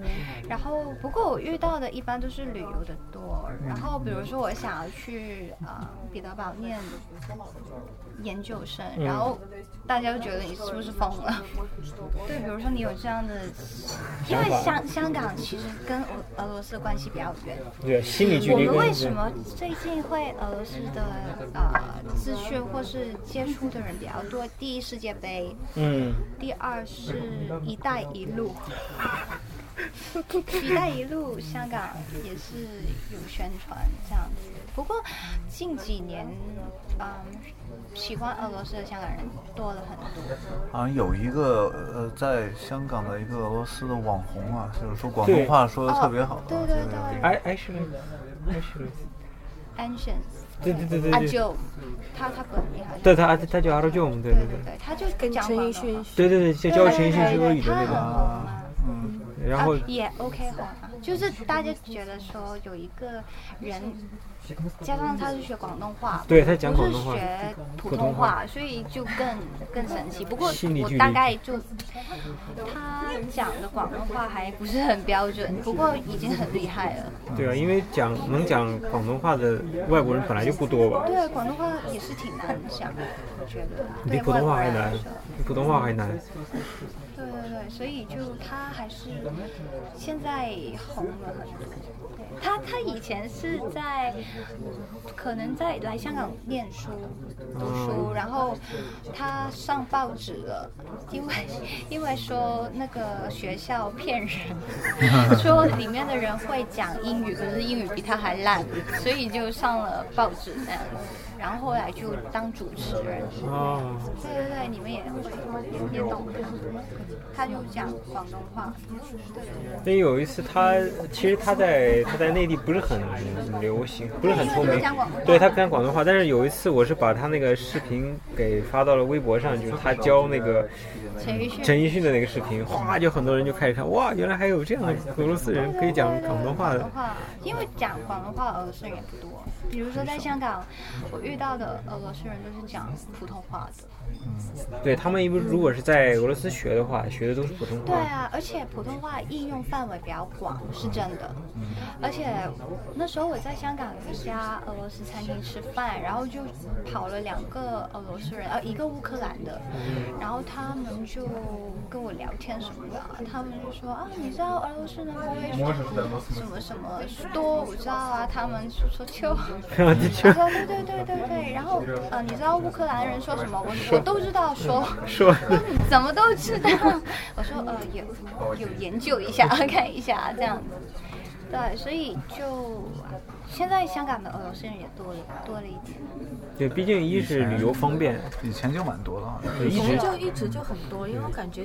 Speaker 4: 然后，不过我遇到的一般都是旅游的多。然后，比如说我想要去呃彼得堡念研究生，然后大家都觉得你是不是疯了？对，比如说你有这样的，因为香香港其实跟俄俄罗斯关系比较远。
Speaker 3: 对，心理距
Speaker 4: 我们为什么最近会俄罗斯的呃资讯或是接触的人比较多？第一世界杯，
Speaker 3: 嗯，
Speaker 4: 第二是“一带一路”，“一带一路”香港也是有宣传这样子。不过近几年，嗯，喜欢俄罗斯的香港人多了很多。
Speaker 5: 好像有一个呃，在香港的一个俄罗斯的网红啊，就是说广东话说的特别好。
Speaker 4: 哦对对对。
Speaker 3: 哎哎是哎是
Speaker 4: ，Ancients，
Speaker 3: 对对对对对，
Speaker 4: 阿舅，他他本名好像。
Speaker 3: 对他他叫阿罗舅姆，对对对，
Speaker 4: 对。对对，他就
Speaker 2: 跟陈奕迅
Speaker 3: 对对对，就教陈奕迅
Speaker 4: 对
Speaker 3: 说俄语的那个，
Speaker 5: 嗯，
Speaker 3: 然后
Speaker 4: 啊也 OK 红啊，就是大家觉得说有一个人，加上他是学广东话，
Speaker 3: 对他讲广东话
Speaker 4: 学普
Speaker 3: 普通
Speaker 4: 通话，所以就更更神奇。不过我大概就他讲的广东话还不是很标准，不过已经很厉害了。
Speaker 3: 对啊，因为讲能讲广东话的外国人本来就不多吧，
Speaker 4: 对，广东话也是挺难讲的，我觉得
Speaker 3: 比普通话还难比普通话还难。
Speaker 4: 对对对，所以就他还是现在红了很多。对他，他以前是在可能在来香港念书、读书，然后他上报纸了，因为 因为说那个学校骗人，说里面的人会讲英语，可是英语比他还烂，所以就上了报纸那样子。然后后来就当主持人，
Speaker 3: 哦，
Speaker 4: 对对对，你们也会也懂。他就讲广东话，
Speaker 3: 因为有一次他其实他在他在内地不是很流行，不是很出名对他讲广东话，但是有一次我是把他那个视频给发到了微博上，就是他教那个
Speaker 4: 陈奕迅。
Speaker 3: 陈奕迅的那个视频，哗就很多人就开始看，哇，原来还有这样的俄罗斯人可以讲广东话的。
Speaker 4: 话，因为讲广东话俄罗斯人也不多。比如说在香港，我遇到的俄罗斯人都是讲普通话的。
Speaker 3: 嗯对他们一般如果是在俄罗斯学的话，学的都是普通话。
Speaker 4: 对啊，而且普通话应用范围比较广，是真的。而且那时候我在香港有一家俄罗斯餐厅吃饭，然后就跑了两个俄罗斯人，呃，一个乌克兰的，然后他们就跟我聊天什么的啊，他们就说啊，你知道俄罗斯人不会说什么什么多，我知道啊，他们说 说秋。对对对对对，然后呃，你知道乌克兰人说什么？我我都知道说。
Speaker 3: 说
Speaker 4: 怎么都知道？我说呃有有研究一下，看一下这样子。对，所以就现在香港的俄罗斯人也多了多了一点。
Speaker 3: 对，毕竟一是旅游方便，
Speaker 5: 以前就蛮多的好像。
Speaker 3: 对，一直
Speaker 2: 就一直就很多，因为我感觉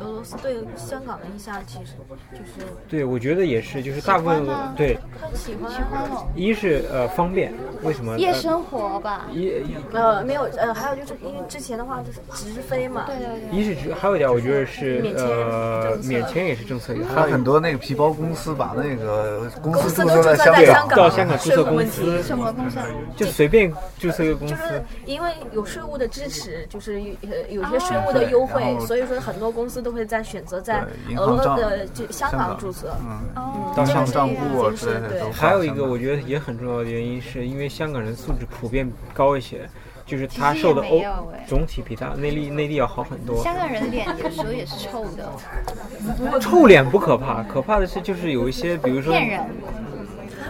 Speaker 2: 俄罗斯对香港的印象其实就是
Speaker 3: 对，我觉得也是，就是大部分对，
Speaker 2: 很喜欢
Speaker 4: 喜欢哦，
Speaker 3: 一是呃方便，为什么？呃
Speaker 4: 夜生活吧。
Speaker 3: 一
Speaker 2: 呃没有呃还有就是因为之前的话就是直飞嘛，
Speaker 4: 对对对。
Speaker 3: 一是直还有一点，我觉得是呃免签也是政策，
Speaker 5: 还有很多那个皮包公司把那个公
Speaker 2: 公
Speaker 5: 司注
Speaker 2: 册
Speaker 5: 册在香港，
Speaker 2: 在香港，
Speaker 3: 注册公司
Speaker 4: 什么公司啊？
Speaker 3: 就随便注册一个公司
Speaker 2: 就是，因为有税务的支持，就是有呃有些税务的优惠，所以说很多公司都会在选择在俄罗
Speaker 5: 行账
Speaker 2: 的就香
Speaker 5: 香港
Speaker 2: 港注册。
Speaker 5: 嗯，
Speaker 4: 哦，
Speaker 5: 到
Speaker 2: 这个是
Speaker 5: 账户啊之类
Speaker 3: 还有一个我觉得也很重要的原因，是因为香港人素质普遍高一些，就是他受的欧总体比他内地内地要好很多。
Speaker 4: 香港人脸有时候也是臭的，
Speaker 3: 臭脸不可怕，可怕的是就是有一些，比如说
Speaker 4: 骗人。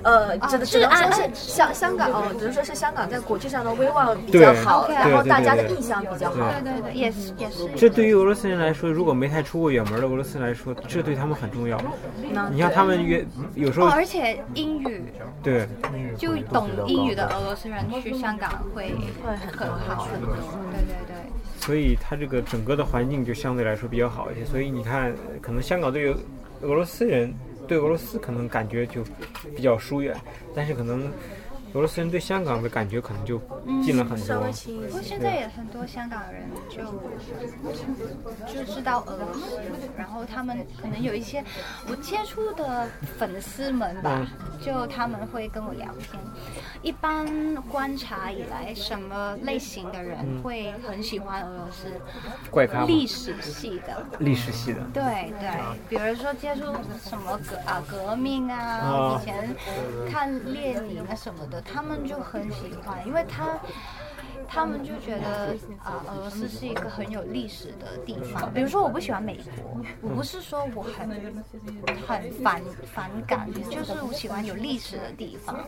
Speaker 2: 呃，只能只能
Speaker 4: 治安
Speaker 2: 说是香香港哦，只能说是香港在国际上的威望比较好，然后大家的印象比较好。
Speaker 4: 对对对，也是也是。
Speaker 3: 这对于俄罗斯人来说，如果没太出过远门的俄罗斯人来说，这对他们很重要。
Speaker 2: 嗯
Speaker 3: 你像他们约有时候
Speaker 4: 哦，而且英语
Speaker 3: 对
Speaker 4: 就懂英语的俄罗斯人去香港会
Speaker 2: 会很
Speaker 4: 很好很多。对对对。
Speaker 3: 所以它这个整个的环境就相对来说比较好一些。所以你看，可能香港对于俄罗斯人对俄罗斯可能感觉就比较疏远，但是可能俄罗斯人对香港的感觉可能就近了很多
Speaker 2: 稍微。一些。
Speaker 4: 不过现在也很多香港人就就知道俄罗斯，然后他们可能有一些我接触的粉丝们吧，就他们会跟我聊天。一般观察以来，什么类型的人会很喜欢俄罗斯？
Speaker 3: 怪咖
Speaker 4: 历史系的。
Speaker 3: 历史系的，
Speaker 4: 对对，比如说接触什么革啊革命啊，
Speaker 3: 啊
Speaker 4: 以前看列宁啊什么的，他们就很喜欢，因为他他们就觉得啊、俄罗斯是一个很有历史的地方。比如说，我不喜欢美国，我不是说我很很反反感，就是我喜欢有历史的地方，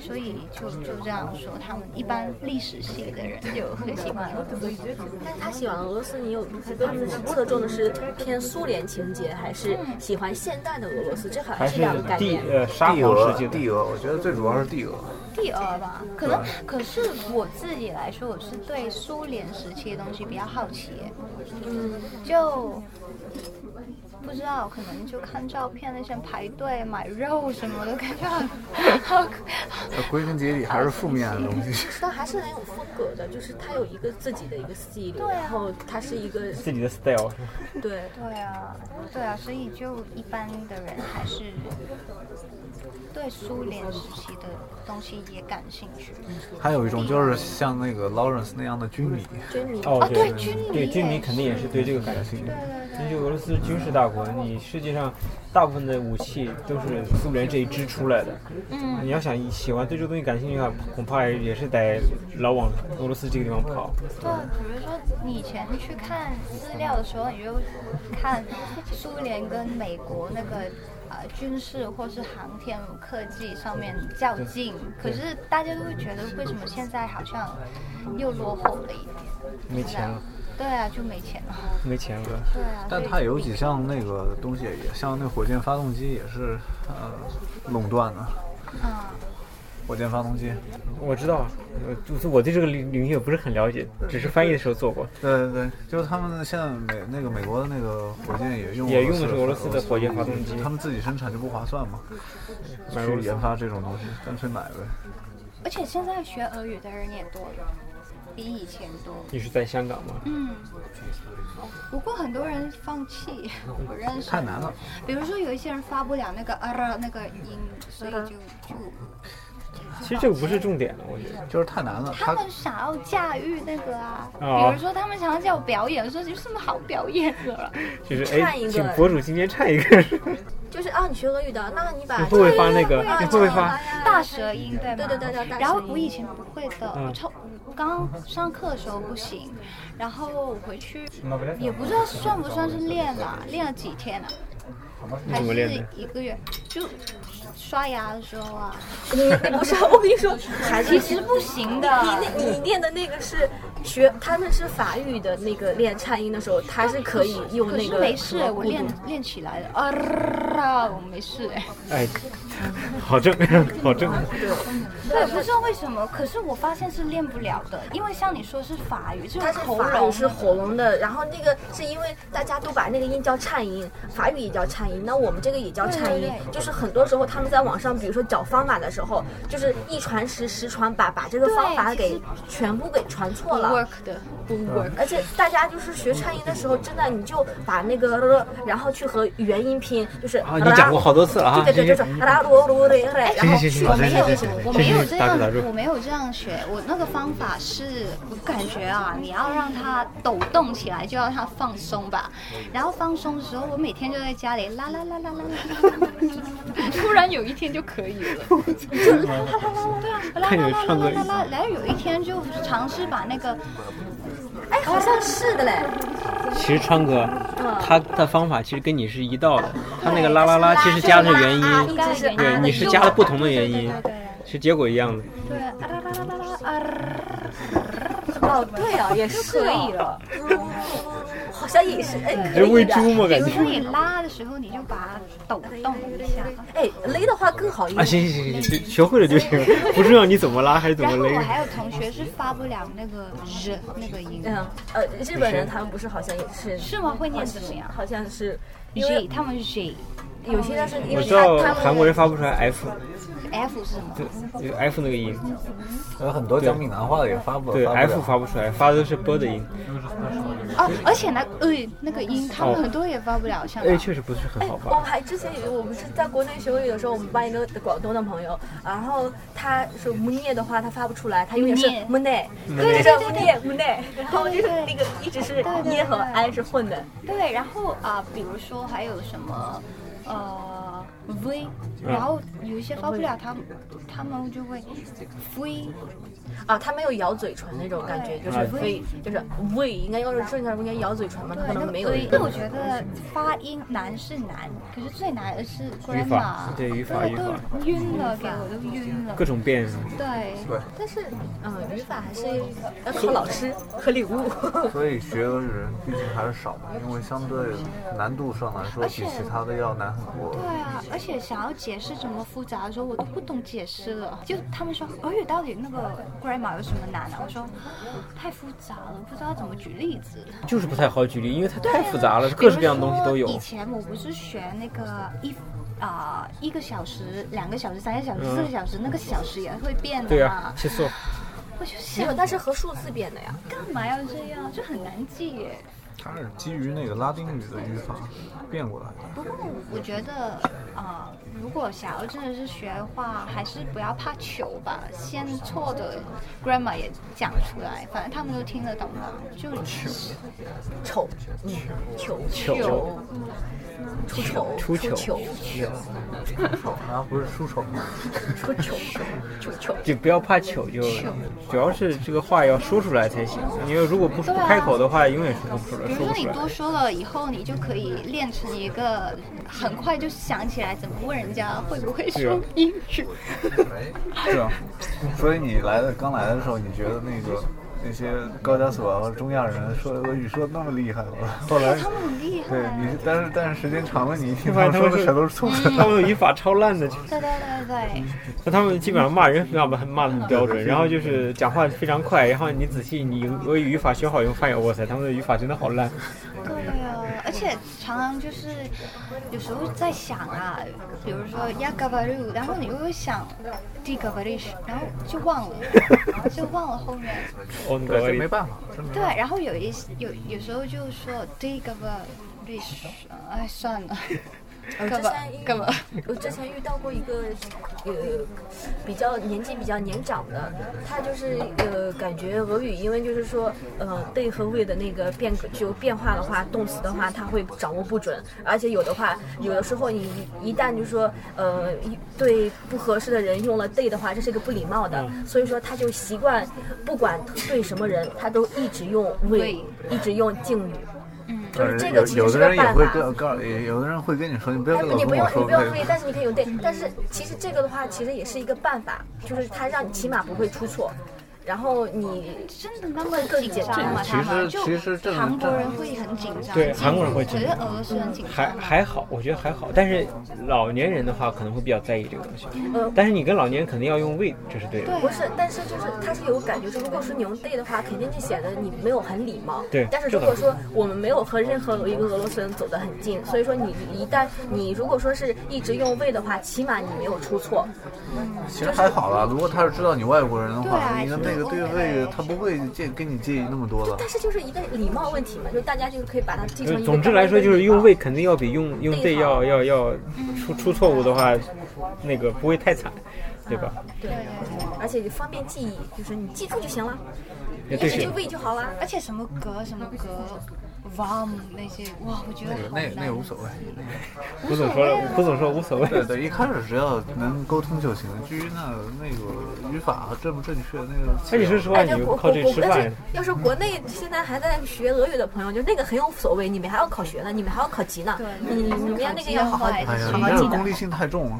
Speaker 4: 所以就就这样说，他们一般历史系的人就很喜欢俄罗斯。
Speaker 2: 但是他喜欢俄罗斯，你有他们是侧重的是偏苏联情节，还是喜欢现代的俄罗斯？这好像
Speaker 3: 还是
Speaker 2: 是两个概
Speaker 3: 帝
Speaker 2: 念。
Speaker 3: 呃沙
Speaker 5: 帝俄
Speaker 3: 皇时期，的
Speaker 5: 帝俄，我觉得最主要是帝俄。
Speaker 4: 第二吧，可能可是我自己来说，我是对苏联时期的东西比较好奇，嗯，就不知道，可能就看照片那些排队买肉什么的，感觉很好
Speaker 5: 归根结底还是负面的东西。
Speaker 2: 但还是很有风格的，就是他有一个自己的一个 style，
Speaker 4: 对啊。
Speaker 2: 然后他是一个
Speaker 3: 自己的 style。
Speaker 2: 对。
Speaker 4: 对啊，对啊，所以就一般的人还是对苏联时期的东西也感兴趣。
Speaker 5: 还有一种就是像那个 Lawrence 那样的军迷，
Speaker 2: 军迷。
Speaker 3: 哦，
Speaker 4: 对军迷
Speaker 3: 对军迷肯定也是对这个感兴趣。
Speaker 4: 对对
Speaker 3: 因为俄罗斯是军事大国，你世界上大部分的武器都是苏联这一支出来的。
Speaker 4: 嗯，
Speaker 3: 你要想喜欢对这个东西感兴趣的话，恐怕也是得老往俄罗斯这个地方跑。
Speaker 4: 对，比如说你以前去看资料的时候，你就看苏联跟美国那个呃军事或是航天科技上面较劲，可是大家都会觉得为什么现在好像又落后了一点？
Speaker 3: 没钱了，
Speaker 4: 对啊，就没钱了。
Speaker 3: 没钱了。
Speaker 4: 对啊，
Speaker 5: 但它有几项那个东西也像那火箭发动机也是呃垄断的，
Speaker 4: 嗯，
Speaker 5: 火箭发动机。
Speaker 3: 我知道，呃，就是我对这个领领域也不是很了解，只是翻译的时候做过。
Speaker 5: 对对对，就是他们现在美那个美国的那个火箭也用
Speaker 3: 也用的是俄罗斯的火箭发动机
Speaker 5: 他们自己生产就不划算嘛，去研发这种东西，干脆买呗。
Speaker 4: 而且现在学俄语的人也多了，比以前多。
Speaker 3: 你是在香港吗？
Speaker 4: 嗯，不过很多人放弃，我认识。
Speaker 5: 太难了。
Speaker 4: 比如说有一些人发不了那个啊那个音，所以就就
Speaker 3: 其实这个不是重点了，我觉得。
Speaker 5: 就是太难了，
Speaker 4: 他们想要驾驭那个啊，
Speaker 3: 哦
Speaker 4: 比如说他们想要叫我表演，说有什么好表演的了？
Speaker 3: 就是哎，
Speaker 2: 唱一个
Speaker 3: 请博主今天唱一个。
Speaker 2: 就是啊，你学俄语的，那你把
Speaker 3: 你会不会发那个？会不会发？
Speaker 4: 大舌音对吗？
Speaker 2: 对对对对
Speaker 4: 然后我以前不会的，
Speaker 3: 嗯
Speaker 4: 我超我刚刚上课的时候不行，然后我回去也不知道算不算是练了，练了几天了？还是
Speaker 3: 怎么练的
Speaker 4: 一个月？就刷牙的时候啊，
Speaker 2: 你你不是我跟你说，还是
Speaker 4: 其实不行的。
Speaker 2: 你那你练的那个是学，他们是法语的那个练颤音的时候，他是可以用
Speaker 4: 可是
Speaker 2: 那个
Speaker 4: 没事，我练练起来了啊，我没事哎。
Speaker 3: 哎，好正，好正。
Speaker 4: 对，不知道为什么，可是我发现是练不了的，因为像你说是法语，
Speaker 2: 就是
Speaker 4: 种口容
Speaker 2: 法语是喉咙的，然后那个是因为大家都把那个音叫颤音，法语也叫颤音，那我们这个也叫颤音
Speaker 4: 对对，对
Speaker 2: 就是很多时候他们在网上，比如说找方法的时候，就是一传十，十传百，把这个方法给全部给传错了。而且大家就是学颤音的时候，真的你就把那个，然后去和元音拼。就是，
Speaker 3: 你讲过好多次了，
Speaker 2: 对对对，就是，然后。
Speaker 4: 我没有，我没有这样，我没有这样学。我那个方法是，我感觉啊，你要让它抖动起来，就要它放松吧。然后放松的时候，我每天就在家里，啦啦啦啦啦。突然有。一天就可以了，就啦啦啦啦，对啊，啦
Speaker 3: 看
Speaker 4: 啦啦啦啦啦。然后有一天就尝试把那个
Speaker 2: 哎，好像是的嘞，
Speaker 3: 其实川哥，
Speaker 2: 嗯
Speaker 3: 他的方法其实跟你是一道的，他那个啦啦啦其实加的是元
Speaker 2: 啊
Speaker 3: 音，对，你是加了不同的元音
Speaker 4: 对对对，
Speaker 3: 是结果一样的。
Speaker 4: 对啊啦啦啦啦啦啊。
Speaker 2: 哦，对啊，也是
Speaker 4: 可以了。
Speaker 2: 好像也是，哎，可以的。
Speaker 3: 喂猪嘛？感
Speaker 4: 比如说你。拉的时候，你就把它抖动一下。
Speaker 2: 哎，勒的话更好一
Speaker 3: 啊，
Speaker 2: 点。
Speaker 3: 行行行行行，学会了就行，不重要你怎么拉还是怎么勒。
Speaker 4: 然后我还有同学是发不了那个日那个音，
Speaker 2: 嗯，呃，日本人他们不是好像也是
Speaker 4: 是吗？会念怎么样
Speaker 2: 好像是因为
Speaker 4: 他们是 J，
Speaker 2: 有些人是因为
Speaker 3: 我知道
Speaker 2: 他他们
Speaker 3: 韩国人发不出来 F，
Speaker 4: F 是什么？
Speaker 3: 就 F 那个音，
Speaker 5: 有很多讲闽南话的也发不
Speaker 3: 对
Speaker 5: 发不
Speaker 3: F 发不出来，发的都是 b 的音。
Speaker 4: 哦，而且那呃那个音，他们很多也发不了，像
Speaker 3: A 确实不是很好发
Speaker 2: 我们。还之前有我们是在国内学俄语的时候，我们班一个广东的朋友，然后他说木念的话他发不出来，他永远是木内，对对木念木内，然后就是那个一直是耶和安是混的。
Speaker 4: 对，然后啊、比如说还有什么呃 v，然后有一些发不了，他们他们就会 v，
Speaker 2: 啊，他没有咬嘴唇那种感觉，就是
Speaker 3: 啊
Speaker 2: 非就是 v，应该要是正常应该咬嘴唇嘛，他可能没有。
Speaker 4: 因为我觉得发音难是难，可是最难的是
Speaker 3: 语
Speaker 4: grammar，
Speaker 3: 法对语法语法
Speaker 4: 都晕了，给我都晕了。
Speaker 3: 各种变。
Speaker 4: 对，
Speaker 5: 对，
Speaker 2: 但是嗯，语法还是要靠老师和领悟。
Speaker 5: 所以学俄语人毕竟还是少嘛，因为相对难度上来说，比其他的要难很多。
Speaker 4: 对啊，而且想要解释怎么复杂的时候，我都不懂解释了。就他们说俄语到底那个 grammar 有什么难啊？我说太复杂了，不知道怎么举例子。
Speaker 3: 就是不太好举例，因为它太复杂了，各式各样的东西都有
Speaker 4: 以前我不是学那个一啊、一个小时、两个小时、三个小时、四个小时，那个小时也会变的嘛。
Speaker 3: 对啊，切磋。
Speaker 4: 我就
Speaker 2: 没有，
Speaker 4: 想，
Speaker 2: 但是和数字变的呀。
Speaker 4: 干嘛要这样？就很难记耶。
Speaker 5: 它是基于那个拉丁语的语法变过来的。
Speaker 4: 不过我觉得，啊，如果想要真的是学的话，还是不要怕糗吧，先错的 grammar 也讲出来，反正他们都听得懂的，就
Speaker 2: 丑，嗯，球。
Speaker 3: 糗
Speaker 2: 出丑
Speaker 3: 出糗
Speaker 2: 糗
Speaker 5: 然后不是出丑吗？
Speaker 2: 出丑出糗。
Speaker 3: 就不要怕糗，就主要是这个话要说出来才行。因为如果不不开口的话，永远说不出来，
Speaker 4: 比如说你。多说了以后，你就可以练成一个很快就想起来怎么问人家会不会说英语。
Speaker 5: 是啊，所以你来的刚来的时候，你觉得那个那些高加索和中亚人说俄语说的那么厉害吗？后来
Speaker 4: 他们很厉害。
Speaker 5: 对你，但是但是时间长了，你一听
Speaker 3: 发现他们
Speaker 5: 说的全都是错的。
Speaker 3: 他们的语法超烂的，就
Speaker 4: 对对对对，
Speaker 3: 那他们基本上骂人骂的很骂的很 标准，然后就是讲话非常快，然后你仔细你俄语语法学好以后发现，哇塞，他们的语法真的好烂。
Speaker 4: 对且常常就是有时候在想啊，比如说 ya g a v a r u 然后你又会想 di g a v a r i s h 然后就忘了，就忘了后面。
Speaker 3: 哦，那
Speaker 5: 对，没办法，
Speaker 4: 对。，然后有一有有时候就说 di g a v a r i s h 哎算了，
Speaker 2: 我
Speaker 4: 干嘛干嘛？
Speaker 2: 我之前遇到过一个呃比较年纪比较年长的，他就是呃感觉俄语，因为就是说呃对和位的那个变就变化的话，动词的话他会掌握不准，而且有的话有的时候你一旦就是说呃一对不合适的人用了 they 的话，这是一个不礼貌的，所以说他就习惯不管对什么人，他都一直用
Speaker 4: we，we
Speaker 2: 一直用敬语。就是这个其实
Speaker 5: 有有的
Speaker 2: 是个办
Speaker 5: 人也会
Speaker 2: 法。
Speaker 5: 跟告，也有的人会跟你说，你不要
Speaker 2: 你不用你不用注意，但是你可以用对。但是其实这个的话，其实也是一个办法，就是它让你起码不会出错。然后你
Speaker 4: 真的那么紧张吗？
Speaker 5: 其
Speaker 4: 他们就
Speaker 5: 实其实这个
Speaker 4: 韩国人会很紧张，
Speaker 3: 对韩国人会紧张
Speaker 4: 俄罗斯人紧张
Speaker 3: 还还好，我觉得还好，但是老年人的话可能会比较在意这个东西。
Speaker 2: 呃
Speaker 3: 但是你跟老年人肯定要用 we，这是对的。
Speaker 2: 对不是，但是就是他是有感觉，是如果说你用 they 的话，肯定就显得你没有很礼貌。
Speaker 3: 对
Speaker 2: 但是如果说我们没有和任何一个俄罗斯人走得很近，所以说你一旦你如果说是一直用 we 的话，起码你没有出错。
Speaker 5: 其实还好啦，如果他是知道你外国人的
Speaker 4: 对
Speaker 5: 话，
Speaker 4: 啊
Speaker 5: 你的那个对位，他不会介跟你介意那么多了。
Speaker 2: 但是就是一个礼貌问题嘛，就大家就是可以把它记成。
Speaker 3: 总之来说，就是用 we 肯定要比用用
Speaker 2: they
Speaker 3: 要要要出出错误的话，那个不会太惨，对吧？
Speaker 2: 对，而且方便记忆，就是你记住就行了，一直就 we 就好了。
Speaker 4: 而且什么格什么格，vom 那些，哇，我觉得
Speaker 5: 那个那
Speaker 4: 难
Speaker 5: 个无所谓。
Speaker 3: 那胡总说了，胡总说无所谓。
Speaker 5: 对对，一开始只要能沟通就行。至于那那个语法正不正确，那个
Speaker 2: 哎，
Speaker 3: 你
Speaker 2: 是说你
Speaker 3: 靠这吃饭
Speaker 2: 国但是，要是国内现在还在学俄语的朋友，就那个很有所谓，你们还要考学呢，你们还要考级呢，
Speaker 4: 对
Speaker 2: 你你们要那个要好好好好记
Speaker 5: 功。利性太重了。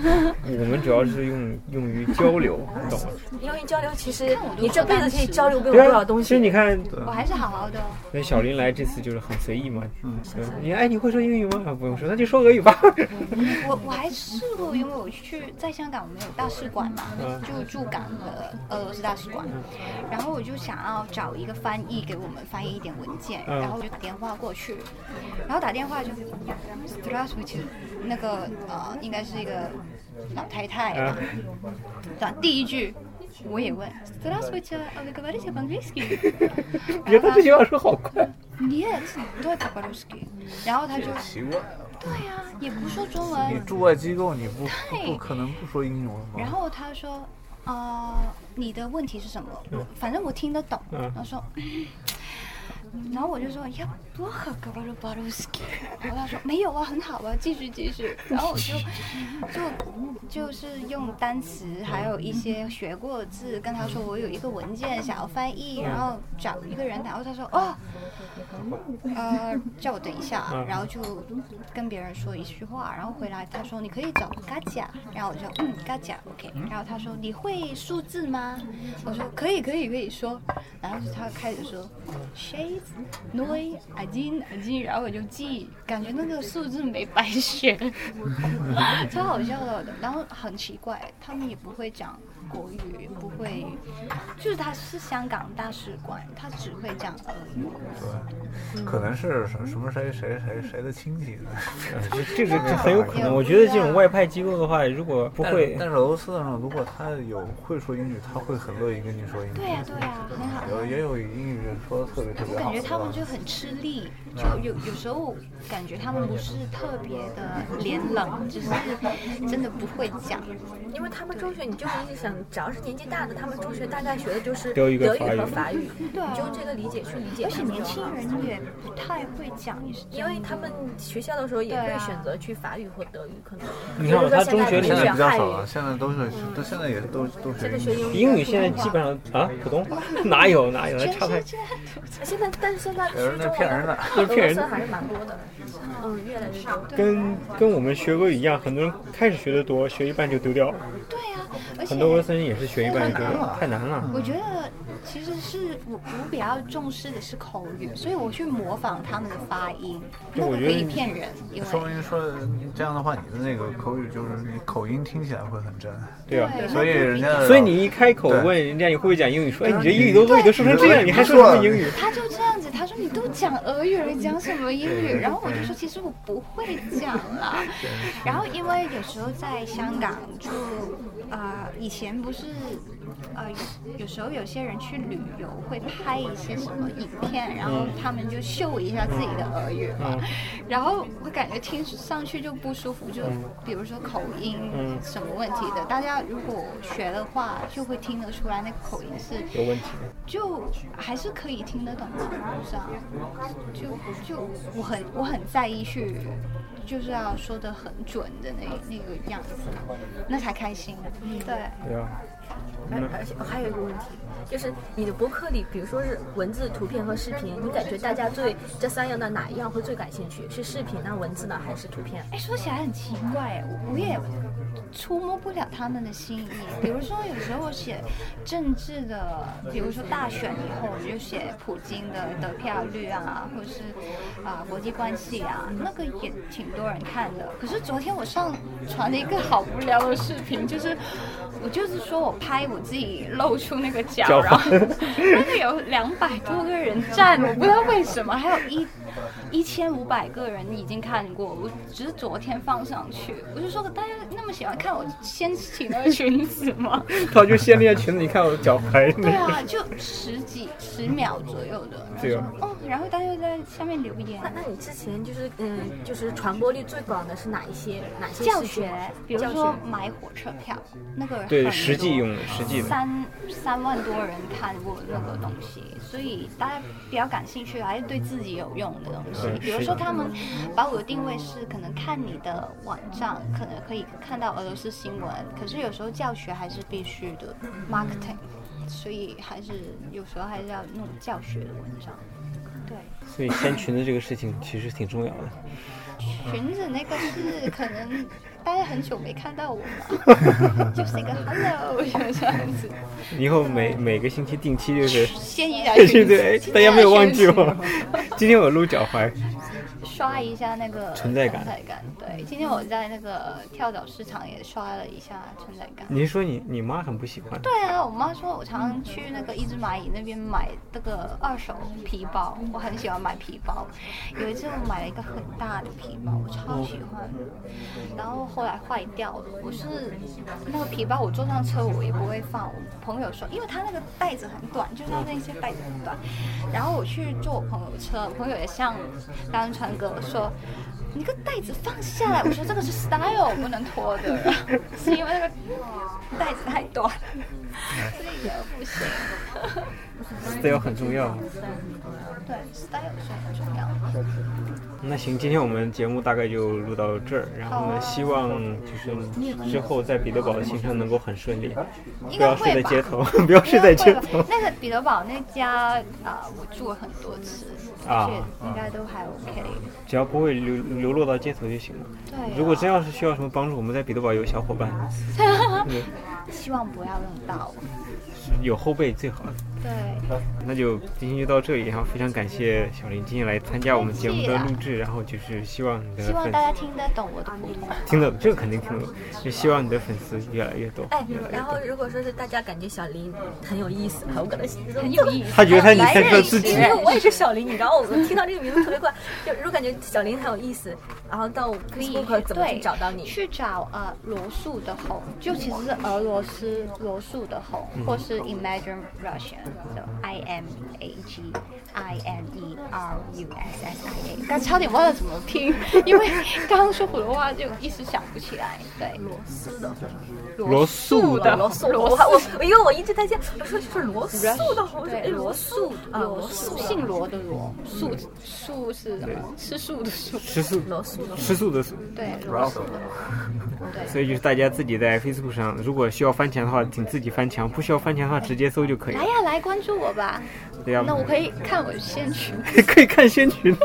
Speaker 3: 我们主要是用用于交流，你懂吗？
Speaker 2: 用于交流，其实你这辈子可以交流不了
Speaker 3: 对啊，
Speaker 2: 多少东西。
Speaker 3: 其实你看，
Speaker 4: 我还是好好的。
Speaker 3: 那小林来这思就是很随意嘛。嗯，你哎，你会说英语吗？不用说，那就说俄语吧。
Speaker 4: 我我还试过，因为我去在香港，我们有大使馆嘛，就驻港的俄罗斯大使馆。然后我就想要找一个翻译给我们翻译一点文件，然后我就打电话过去，然后打电话就 s t r a s 那个呃，应该是一个老太太吧。第一句我也问 Здравствуйте, а вы говорите по-английски？
Speaker 3: 觉得这句话说好快。
Speaker 4: Нет, только по-русски。然后他就
Speaker 5: 奇怪，
Speaker 4: 对呀、也不说中
Speaker 5: 你
Speaker 4: 文，
Speaker 5: 驻外机构你不
Speaker 4: 对
Speaker 5: 不不可能不说英文
Speaker 4: 然
Speaker 5: 吗？
Speaker 4: 后他说，呃，你的问题是什么？我反正我听得懂。
Speaker 3: 嗯
Speaker 4: 他说，然后我就说，要 多喝格巴鲁巴鲁斯基，然后他说没有啊，很好啊，继续继续。然后我就就就是用单词还有一些学过的字跟他说，我有一个文件想要翻译，然后找一个人，然后他说哦，呃，叫我等一下，然后就跟别人说一句话，然后回来他说你可以找嘎甲，然后我就嗯嘎甲 OK，然后他说你会数字吗？我说可以可以可以说，然后他开始说 shades noi I 金金，然后我就记，感觉那个数字没白学，超好笑的。然后很奇怪，他们也不会讲国语，不会，就是他是香港大使馆，他只会讲俄语。
Speaker 5: 对，可能是什什么谁谁谁谁的亲戚呢？
Speaker 3: 这个这 很有可能。我觉得这种外派机构的话，如果不会，
Speaker 5: 但是俄罗斯上如果他有会说英语，他会很乐意跟你说英语。
Speaker 4: 对呀对呀，很好。
Speaker 5: 有也有英语说的特别特别
Speaker 4: 好。感觉他们就很吃力。就有有时候感觉他们不是特别的脸冷，只是真的不会讲。
Speaker 2: 因为他们中学，你就是想，只要是年纪大的，他们中学大概学的就是
Speaker 3: 德语
Speaker 2: 和法语。
Speaker 4: 对，
Speaker 2: 你就这个理解去理解。
Speaker 4: 而且年轻人也不太会讲，
Speaker 2: 因为他们学校的时候也会选择去法语或德语，可能。
Speaker 3: 你看他中学
Speaker 5: 现在比较少了，现在都是都现在也是都都学
Speaker 2: 英
Speaker 3: 语。英语现在基本上啊，普通话哪有 哪有，差太。
Speaker 2: 现在但是现在
Speaker 5: 有人在骗人的。
Speaker 3: 骗人
Speaker 2: 还是蛮多的，嗯，越来越多。
Speaker 3: 跟跟我们学俄语一样，很多人开始学的多，学一半就丢掉了。
Speaker 4: 对呀，
Speaker 3: 很多俄罗斯人也是学一半歌太难了。
Speaker 4: 我觉得其实是我我比较重视的是口语，所以我去模仿他们的发音，那可以骗人。
Speaker 5: 说明说这样的话，你的那个口语就是你口音听起来会很真。
Speaker 3: 对啊，
Speaker 5: 所以人家
Speaker 3: 所以你一开口问人家你会不会讲英语，说哎你这英语都俄语都说成这样，你还说什么英语？
Speaker 4: 他就这样子，他说你都讲俄语了，讲什么英语？然后我就说其实我不会讲了。然后因为有时候在香港就呃，以前不是呃有时候有些人去旅游会拍一些什么影片，然后他们就秀一下自己的俄语嘛。然后我感觉听上去就不舒服，就比如说口音什么问题的，大家。如果学的话，就会听得出来那个口音是
Speaker 3: 有问题，
Speaker 4: 就还是可以听得懂的，是啊，就就我很我很在意去，就是要说的很准的那那个样子，那才开心。对。
Speaker 3: 对啊。
Speaker 2: 而而且还有一个问题，就是你的博客里，比如说是文字、图片和视频，你感觉大家对这三样的哪一样会最感兴趣？是视频呢、文字呢，还是图片？
Speaker 4: 哎，说起来很奇怪，我我也。触摸不了他们的心意，比如说有时候写政治的，比如说大选以后，我就写普京的得票率啊，或是啊国际关系啊，那个也挺多人看的。可是昨天我上传了一个好无聊的视频，就是我就是说我拍我自己露出那个脚，然后那个有两百多个人站，我不知道为什么，还有一。一千五百个人已经看过，我只是昨天放上去，我就说大家那么喜欢看我掀起那个裙子吗？
Speaker 3: 他就掀那个裙子，你看我脚踝。
Speaker 4: 对啊，就十几十秒左右的。
Speaker 3: 对啊。
Speaker 4: 哦，然后大家在下面留言。
Speaker 2: 那那你之前就是嗯，就是传播力最广的是哪一些？哪些
Speaker 4: 教学？比如说买火车票，那个
Speaker 3: 对实际用实际
Speaker 4: 三三万多人看过那个东西，所以大家比较感兴趣，还是对自己有用的东西。比如说，他们把我的定位是可能看你的网站，可能可以看到俄罗斯新闻。可是有时候教学还是必须的，marketing，所以还是有时候还是要弄教学的文章。对。
Speaker 3: 所以掀裙子这个事情其实挺重要的。
Speaker 4: 裙子那个是可能大家很久没看到我了，就是一个 hello 这样子。
Speaker 3: 以后每每个星期定期就是
Speaker 4: 先一下裙
Speaker 3: 子，大家没有忘记我。今天我露脚踝。
Speaker 4: 刷一下那个
Speaker 3: 存在感，
Speaker 4: 存在感。对，今天我在那个跳蚤市场也刷了一下存在感。
Speaker 3: 你说你你妈很不喜欢？
Speaker 4: 对啊，我妈说我常常去那个一只蚂蚁那边买那个二手皮包，我很喜欢买皮包。有一次我买了一个很大的皮包，我超喜欢。然后后来坏掉了，我是那个皮包我坐上车我也不会放。我朋友说，因为它那个袋子很短，就是它那些袋子很短。然后我去坐我朋友车，朋友也像刚川哥。我说：“你个袋子放下来。”我说：“这个是 style，不能脱的，是因为那个袋子太短，所以也不行。
Speaker 3: ”，style 很重要。
Speaker 4: 对，style 是很重要。
Speaker 3: 那行，今天我们节目大概就录到这儿，然后呢，希望就是之后在彼得堡的行程能够很顺利，不要睡在街头，不要睡在街头。
Speaker 4: 那个彼得堡那家啊，我住了很多次，啊，应该都还 OK。
Speaker 3: 只要不会流流落到街头就行了。
Speaker 4: 对。
Speaker 3: 如果真要是需要什么帮助，我们在彼得堡有小伙伴。
Speaker 4: 希望不要用到。
Speaker 3: 有后背最好。
Speaker 4: 对，
Speaker 3: 那就今天就到这里，然后非常感谢小林今天来参加我们节目的录制，然后就是希望你的
Speaker 4: 希望大家听得懂我的普通话，
Speaker 3: 听得懂这个肯定听得懂，就希望你的粉丝越来越多。
Speaker 2: 哎，然后如果说是大家感觉小林很有意思，我可能
Speaker 4: 很有意思，
Speaker 3: 他觉得他你才是自己，
Speaker 2: 我也是小林，你知道我听到这个名字特别怪，就如果感觉小林很有意思，然后到
Speaker 4: 可以
Speaker 2: 怎么去找到你？
Speaker 4: 去找呃罗素的红，就其实是俄罗斯罗素的红，或是 Imagine Russian 的 I M。A G I N E R U S S I A，刚差点忘了怎么拼，因为刚刚说普通话就一时想不起来。对，
Speaker 2: 罗斯的
Speaker 3: 罗素的
Speaker 2: 罗素，我我因为我一直在想，我说是罗素的
Speaker 4: 罗素罗素，姓罗的罗，素素是吃素的素，
Speaker 3: 吃素
Speaker 2: 罗素
Speaker 3: 吃素的素，
Speaker 4: 对，罗素。
Speaker 3: 对，所以就是大家自己在 Facebook 上，如果需要翻墙的话，请自己翻墙；不需要翻墙的话，直接搜就可以。
Speaker 4: 来呀，来关注我吧。
Speaker 3: 对呀，
Speaker 4: 那我可以看我仙裙，
Speaker 3: 可以看仙裙。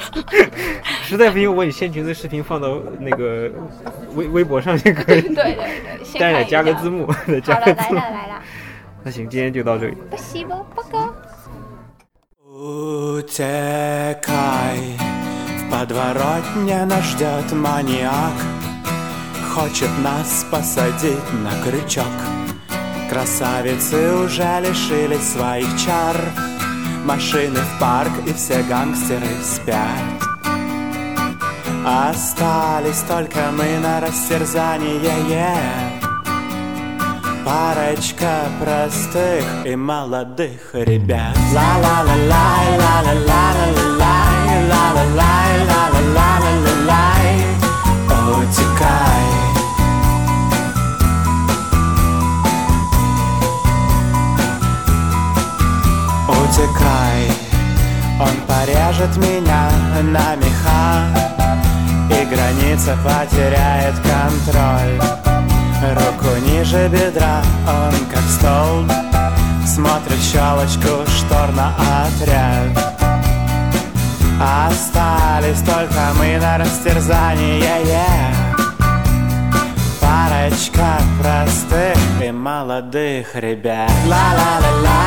Speaker 3: 实在不行，我把你仙裙的视频放到那个微微博上也可以。
Speaker 4: 对对对，
Speaker 3: 但是加个字幕，加个字
Speaker 4: 幕。来了来了。
Speaker 3: 那行，今天就到这里。
Speaker 4: 不西不，报告。
Speaker 6: Утекай, в подворотне нас ждет маньяк, Хочет нас посадить на крючок. Красавицы уже лишились своих чар. Машины в парк и все гангстеры спят. Остались только мы на растерзание yeah. Парочка простых и молодых ребят. Ла-ла-ла-лай, ла-ла-ла-ла-лай, ла-ла-лай, ла-ла-ла-ла-лай утекай Он порежет меня на меха И граница потеряет контроль. Руку ниже бедра, он как столб Смотрит щелочку штор на отряд. Остались только мы на растерзание yeah. Парочка простых и молодых ребят. Ла-ла-ла-ла